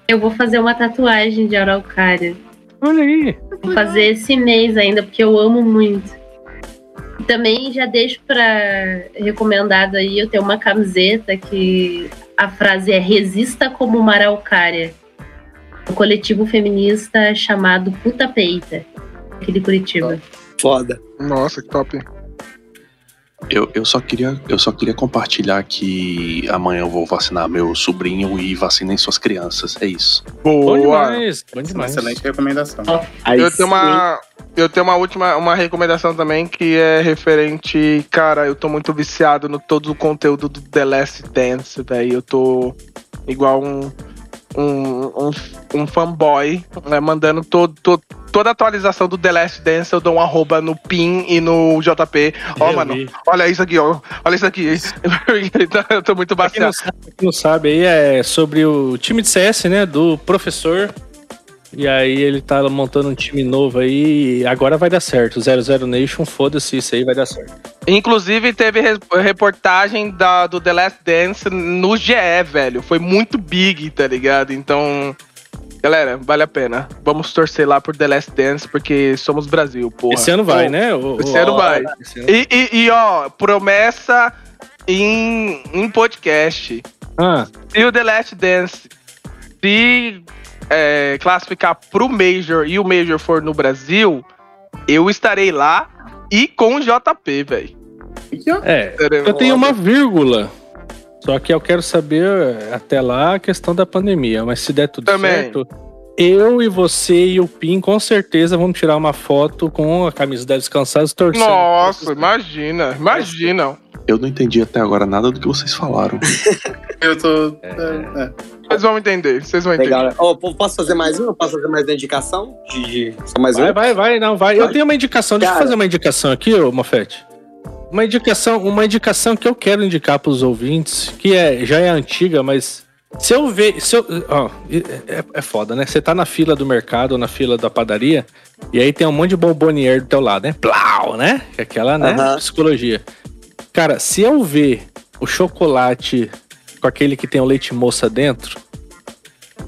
D: Eu vou fazer uma tatuagem de araucária.
A: Olha aí.
D: Vou fazer esse mês ainda, porque eu amo muito. Também já deixo pra recomendado aí, eu tenho uma camiseta que a frase é Resista como uma araucária. Um coletivo feminista chamado Puta Peita, aqui de Curitiba.
E: Foda.
B: Nossa, que top.
L: Eu, eu, só queria, eu só queria compartilhar que amanhã eu vou vacinar meu sobrinho e vacinem suas crianças. É isso.
A: Bom
B: Boa.
A: demais. Bom
C: Uma
A: demais.
C: excelente recomendação.
E: Aí
B: Eu tenho uma. Eu tenho uma última uma recomendação também que é referente. Cara, eu tô muito viciado no todo o conteúdo do The Last Dance, velho. Eu tô igual um. Um, um, um fanboy, né, mandando todo, todo- toda a atualização do The Last Dance, eu dou um arroba no PIN e no JP. Ó,
A: Eu
B: mano,
A: vi.
B: olha isso aqui, ó. Olha isso aqui. eu tô muito
A: Pra quem não, sabe, quem não sabe aí, é sobre o time de CS, né? Do professor. E aí ele tá montando um time novo aí. E agora vai dar certo. 00 Nation, foda-se, isso aí vai dar certo.
B: Inclusive, teve re- reportagem da, do The Last Dance no GE, velho. Foi muito big, tá ligado? Então, galera, vale a pena. Vamos torcer lá por The Last Dance, porque somos Brasil, porra.
A: Esse ano vai,
B: Pô,
A: né? O-
B: Esse
A: o-
B: ano vai.
A: esse ano-
B: E, e, e, ó, promessa em, em podcast.
A: Ah,
B: Se o The Last Dance se é, classificar pro Major e o Major for no Brasil, eu estarei lá e com o JP, velho.
A: é. Eu tenho uma vírgula. Só que eu quero saber até lá a questão da pandemia. Mas se der tudo
B: Também.
A: certo, eu e você e o Pim com certeza vamos tirar uma foto com a camisa da Descansados torcendo.
B: Nossa, imagina, imagina.
L: Eu não entendi até agora nada do que vocês falaram.
C: Eu tô. é, é.
B: Vocês vão entender, vocês vão entender.
E: Legal. né? Pô, posso fazer mais um? Posso fazer mais uma indicação? De, de- Só mais
A: Vai,
E: um?
A: vai, vai, não, vai. Eu tenho uma indicação, deixa eu
E: Cara.
A: fazer uma indicação aqui, ô Mofete. Uma indicação, uma indicação que eu quero indicar pros ouvintes, que é, já é antiga, mas se eu ver, se eu, ó, é, é foda, né? Você tá na fila do mercado ou na fila da padaria, e aí tem um monte de bombonier do teu lado, né? Plau, né? Que é Aquela, né? Psicologia. Cara, se eu ver o chocolate com aquele que tem o leite moça dentro,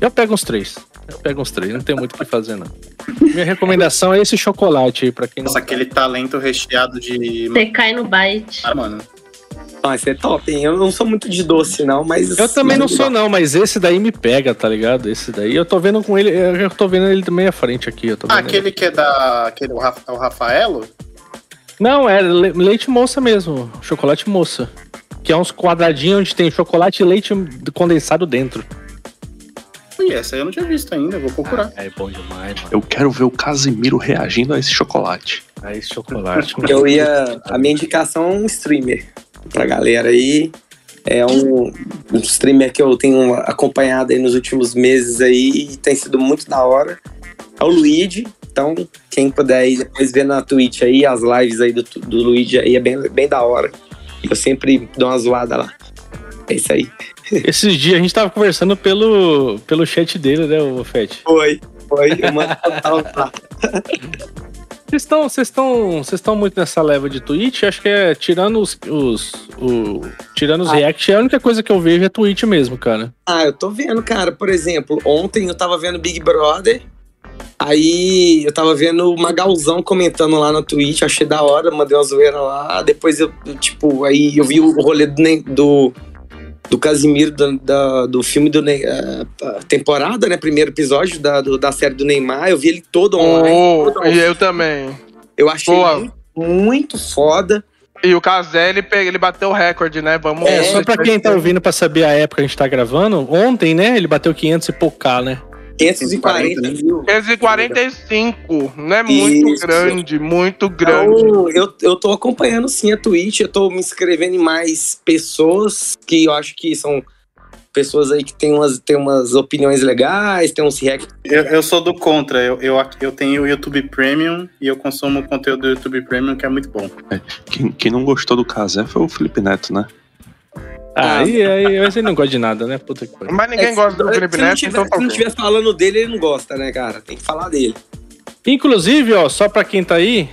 A: eu pego uns três. Eu pego uns três, não tem muito o que fazer, não. Minha recomendação é esse chocolate aí, pra quem não
C: Nossa, aquele talento recheado de.
D: Você cai no bite.
C: Ah, mano.
E: Ah, esse é top, hein? Eu não sou muito de doce, não, mas.
A: Eu também não sou, não, mas esse daí me pega, tá ligado? Esse daí eu tô vendo com ele, eu tô vendo ele também à frente aqui. Eu tô
C: Ah,
A: vendo ele.
C: aquele que é da. Aquele, o é o Rafaelo?
A: Não, é le- leite moça mesmo, chocolate moça. Que é uns quadradinhos onde tem chocolate e leite condensado dentro.
C: Ih, essa aí eu não tinha visto ainda, vou procurar.
A: É bom demais, mano.
L: Eu quero ver o Casimiro reagindo a esse chocolate.
A: É esse chocolate.
E: Eu ia. A minha indicação é um streamer pra galera aí. É um, um streamer que eu tenho acompanhado aí nos últimos meses aí e tem sido muito da hora. É o Luigi. Então, quem puder aí depois ver na Twitch aí, as lives aí do, do Luigi aí é bem, bem da hora. Eu sempre dou uma zoada lá. É isso aí.
A: Esses dias a gente tava conversando pelo, pelo chat dele, né, o Fete?
E: Foi, foi. Eu mando total lá.
A: Vocês estão, vocês estão, vocês estão muito nessa leva de Twitch? Acho que é tirando os, os, o, tirando os
E: Ah.
A: react, a única coisa que eu vejo é Twitch mesmo, cara.
E: Ah, eu tô vendo, cara. Por exemplo, ontem eu tava vendo Big Brother. Aí eu tava vendo o Magalzão comentando lá na Twitch, achei da hora, mandei uma zoeira lá. Depois eu, tipo, aí eu vi o rolê do, do, do Casimiro, do, da- do filme do Ney- eh, a temporada, né? Primeiro episódio da, do- da série do Neymar. Eu vi ele todo online.
B: Oh,
E: todo
B: e eu também.
E: Eu achei muito, muito foda.
B: E o ele, pega, ele bateu o recorde, né? Vamos
A: É, só pra quem tá ouvindo pra saber a época que a gente tá gravando, ontem, né, ele bateu 500 e pouco, né?
E: 540 mil.
B: 545, não é muito
E: Isso.
B: grande, muito grande.
E: Então, eu, eu tô acompanhando sim a Twitch, eu tô me inscrevendo em mais pessoas que eu acho que são pessoas aí que tem umas, tem umas opiniões legais, tem uns react.
C: Eu, eu sou do contra, eu, eu, eu tenho o YouTube Premium e eu consumo o conteúdo do YouTube Premium que é muito bom.
L: Quem, quem não gostou do Casé foi o Felipe Neto, né?
A: Ah, aí, aí, mas ele não gosta de nada, né? Puta que pariu.
B: Mas ninguém
E: É,
B: gosta do Felipe Neto,
E: tiver,
B: então
E: se
B: tá
E: não
B: ok.
E: estiver falando dele, ele não gosta, né, cara? Tem que falar dele.
A: Inclusive, ó, só pra quem tá aí,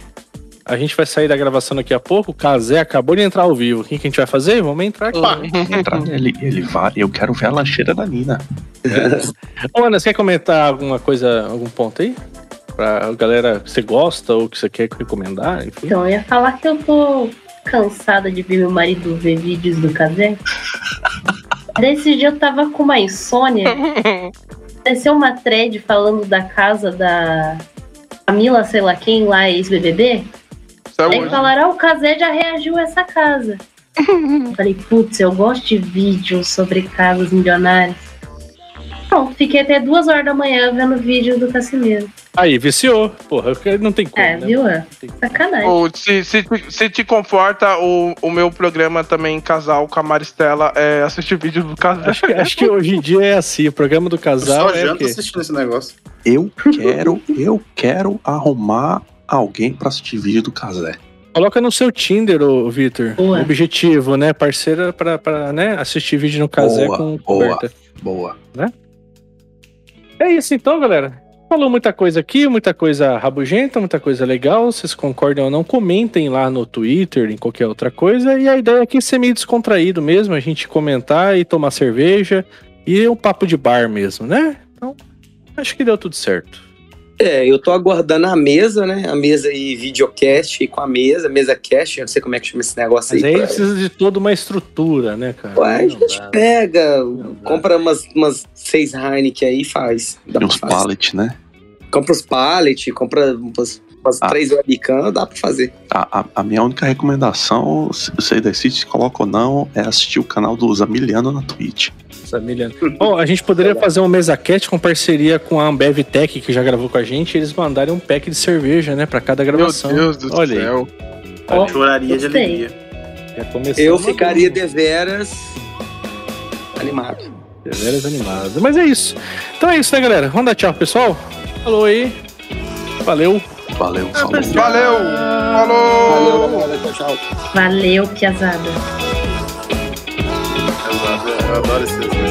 A: a gente vai sair da gravação daqui a pouco. O Kazé acabou de entrar ao vivo. O que, que a gente vai fazer? Vamos entrar aqui.
L: Entrar nele, ele vai. Eu quero ver a lancheira da Nina.
A: Ô, Ana, você quer comentar alguma coisa, algum ponto aí? Pra galera que você gosta ou que você quer recomendar, enfim.
D: Então, eu ia falar que eu tô cansada de ver meu marido ver vídeos do Casé. Desse dia eu tava com uma insônia. Desceu uma thread falando da casa da Camila, sei lá quem, lá ex-BBB. Aí falaram, ah, o Casé já reagiu a essa casa. Eu Falei, putz, eu gosto de vídeos sobre casas milionárias. Pronto, fiquei até duas horas da manhã vendo vídeo do Casimiro.
A: Aí, viciou. Porra, não tem como.
D: É,
A: né?
D: viu? É Sacanagem.
B: Ou se, se, se te conforta, o, o meu programa também, Casal com a Maristela, é assistir vídeo do Casé.
A: Acho que, acho que hoje em dia é assim. O programa do
C: Eu
A: casal
C: só
A: é o
C: janto
A: quê?
C: assistindo esse negócio.
L: Eu quero, eu quero arrumar alguém pra assistir vídeo do Casé.
A: Coloca no seu Tinder, ô, Vitor.
D: Boa.
A: Objetivo, né? Parceira pra, pra né? assistir vídeo no Casé
L: Boa,
A: com
L: boa.
A: coberta.
L: Boa.
A: É isso então, galera. Falou muita coisa aqui, muita coisa rabugenta, muita coisa legal. Vocês concordam ou não? Comentem lá no Twitter, em qualquer outra coisa. E a ideia aqui é ser meio descontraído mesmo, a gente comentar e tomar cerveja. E um papo de bar mesmo, né? Então, acho que deu tudo certo.
E: É, eu tô aguardando a mesa, né? A mesa e videocast com a mesa, mesa cast, eu não sei como é que chama esse negócio
A: Mas
E: aí.
A: aí
E: pra-
A: precisa de toda uma estrutura, né, cara?
E: Ué, a gente
A: dá.
E: pega, compra umas, umas seis Heineken aí e faz. Dá
L: E uns pallet, né?
E: Compra os pallet, compra umas, umas
L: Ah.
E: três webcam, dá pra fazer.
L: A, a- a minha única recomendação, se você decide se coloca ou não, é assistir o canal do Zamiliano na Twitch.
A: Samiliano. Ó, a gente poderia fazer um mesa cat com parceria com a Ambev Tech, que já gravou com a gente, e eles mandarem um pack de cerveja, né, pra cada
B: Meu
A: gravação.
B: Deus do
A: Olha aí.
B: céu.
D: Ó,
C: Choraria de alegria.
E: Eu
A: uma
E: ficaria
A: boa.
E: deveras animado.
A: Deveras animado. Mas é isso. Então é isso, né, galera? Vamos dar tchau, pessoal? Falou aí. Valeu.
L: Valeu, falou.
B: Valeu! Falou!
E: Valeu, galera. Tchau, tchau.
D: Valeu, piazada.
C: Eu adoro esses.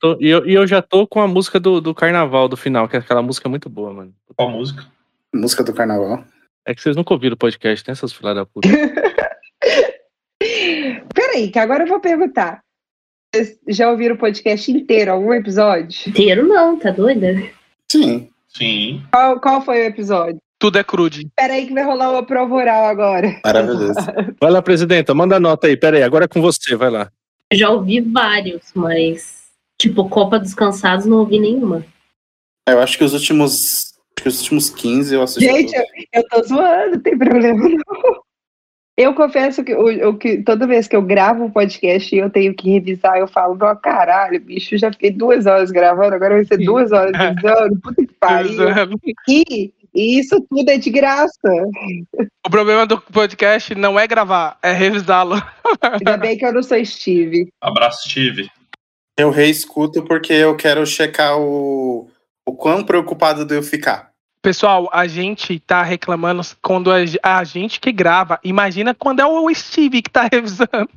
A: Tô, e eu, e eu já tô com a música do, do carnaval do final, que é aquela música muito boa, mano.
F: Qual música?
C: Música do carnaval.
A: É que vocês nunca ouviram o podcast, né, seus filhos da puta?
G: Peraí, que agora eu vou perguntar. Vocês já ouviram o podcast inteiro, algum episódio?
D: Inteiro não, tá doida?
C: Sim.
F: Sim.
G: Qual, qual foi o episódio?
B: Tudo é crude.
G: Peraí que vai rolar uma prova oral agora.
C: Maravilhoso.
A: Vai lá, presidenta, manda a nota aí. Pera aí, agora é com você, vai lá.
D: Eu já ouvi vários, mas. Tipo, Copa dos Cansados não ouvi nenhuma.
C: Eu acho que os últimos. Acho que os últimos 15 eu assisti.
G: Gente, eu, eu tô zoando, não tem problema não. Eu confesso que, o, o que toda vez que eu gravo um podcast e eu tenho que revisar, eu falo, não, caralho, bicho, já fiquei duas horas gravando, agora vai ser duas horas revisando, puta que pariu. E, e isso tudo é de graça.
B: O problema do podcast não é gravar, é revisá-lo.
G: Ainda bem que eu não sou Steve.
F: Abraço, Steve.
C: Eu reescuto porque eu quero checar o, o quão preocupado de eu ficar.
B: Pessoal, a gente tá reclamando quando a, a gente que grava. Imagina quando é o Steve que tá revisando.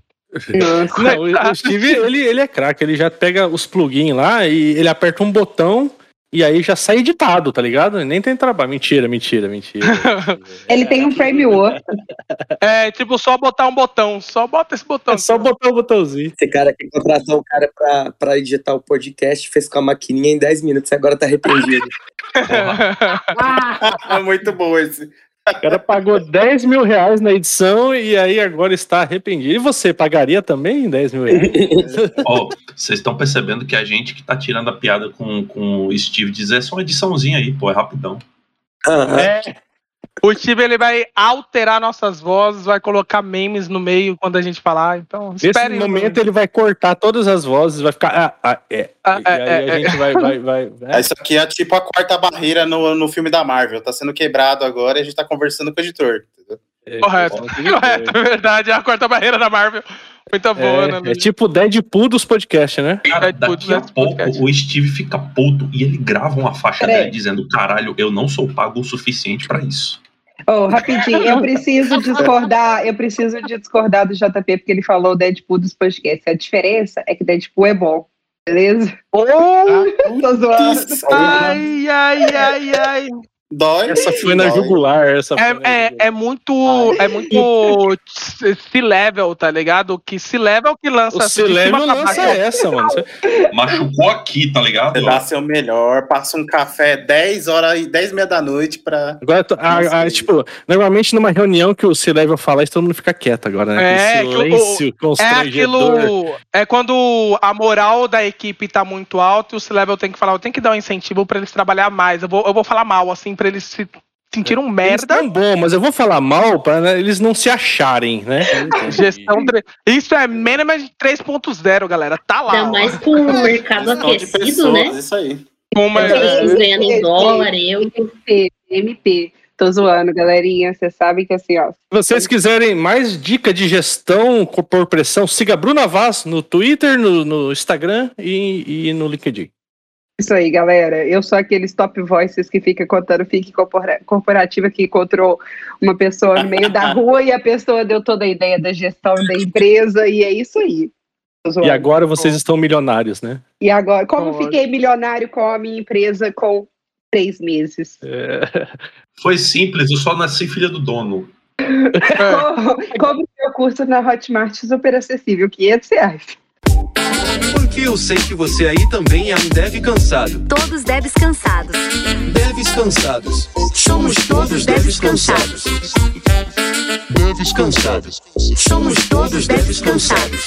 A: Não, o, o Steve, ele, ele é craque, ele já pega os plugins lá e ele aperta um botão e aí já sai editado, tá ligado? Nem tem trabalho. Mentira, mentira, mentira.
G: Ele tem um framework.
B: É, tipo, só botar um botão. Só bota esse botão.
A: É só botar o botãozinho.
E: Esse cara que contratou um cara pra, pra editar o podcast, fez com a maquininha em 10 minutos e agora tá arrependido.
C: é muito bom esse.
A: O cara pagou 10 mil reais na edição e aí agora está arrependido. E você pagaria também 10 mil reais?
F: Ó, vocês estão percebendo que a gente que tá tirando a piada com, com o Steve dizer é só uma ediçãozinha aí, pô, é rapidão.
B: É. O Steve ele vai alterar nossas vozes, vai colocar memes no meio quando a gente falar. Então,
A: Nesse momento ele vai cortar todas as vozes, vai ficar. Ah, ah, é.
B: Ah,
A: e aí
B: é,
A: a gente vai. vai, vai é.
C: Isso aqui é tipo a quarta barreira no, no filme da Marvel. Tá sendo quebrado agora e a gente tá conversando com o editor. Entendeu?
A: É,
B: Correto, correto, é verdade. É a quarta barreira da Marvel. Muito boa, né?
A: É, é tipo o Deadpool dos podcasts, né?
F: Cara, daqui a pouco o Steve fica puto e ele grava uma faixa dele dizendo: caralho, eu não sou pago o suficiente pra isso.
G: Oh, rapidinho, eu preciso discordar, eu preciso discordar do JP, porque ele falou Deadpool dos podcasts. A diferença é que Deadpool é bom, beleza?
B: Oh,
G: Tô zoando.
B: Ai, ai, ai, ai.
C: Dói.
A: Essa foi na
C: Dói.
A: jugular. Essa
B: É, é, é muito. É muito C-level, tá ligado? Que C-level que lança
A: O
B: assim,
A: C-Level
B: pra
A: lança
B: baixo.
A: essa, mano.
F: Machucou aqui, tá ligado?
C: Você dá seu melhor, passa um café 10 horas e 10 e meia da noite pra.
A: Agora, a- a- tipo, normalmente numa reunião que o C-Level fala isso, todo mundo fica quieto agora, né?
B: É,
A: Aquele
B: aquilo-
A: silêncio
B: É aquilo. É quando a moral da equipe tá muito alta e o C-Level tem que falar, eu tenho que dar um incentivo pra eles trabalhar mais. Eu vou, eu vou falar mal, assim, pra eles se sentirem
A: Eles
B: merda.
A: tão bom, mas eu vou falar mal pra né, eles não se acharem, né?
B: Gestão. tre- Isso é Management 3.0, galera. Tá lá.
D: Ainda mais com o mercado
C: de
D: aquecido,
C: pessoas,
D: né?
C: Isso aí.
B: Como é-
D: Pessoas ganhando em dólar, eu.
G: MP, MP. Tô zoando, galerinha. Vocês sabem que assim, ó.
A: Se vocês quiserem mais dica de gestão por pressão, siga a Bruna Vaz no Twitter, no, no Instagram e, e no LinkedIn.
G: Isso aí, galera. Eu sou aqueles top voices que fica contando fique corpora- corporativa que encontrou uma pessoa no meio da rua e a pessoa deu toda a ideia da gestão da empresa e é isso aí.
A: E agora vocês estão milionários, né?
G: E agora, como
B: Pode.
G: fiquei milionário com a minha empresa com três meses?
A: É,
F: Foi simples, eu só nasci filha do dono.
G: Compre meu curso na Hotmart super acessível, 500 reais.
J: Porque eu sei que você aí também é um dev cansado.
H: Todos devs cansados.
J: Devs cansados. Somos todos devs cansados. Devs cansados. Somos todos devs cansados.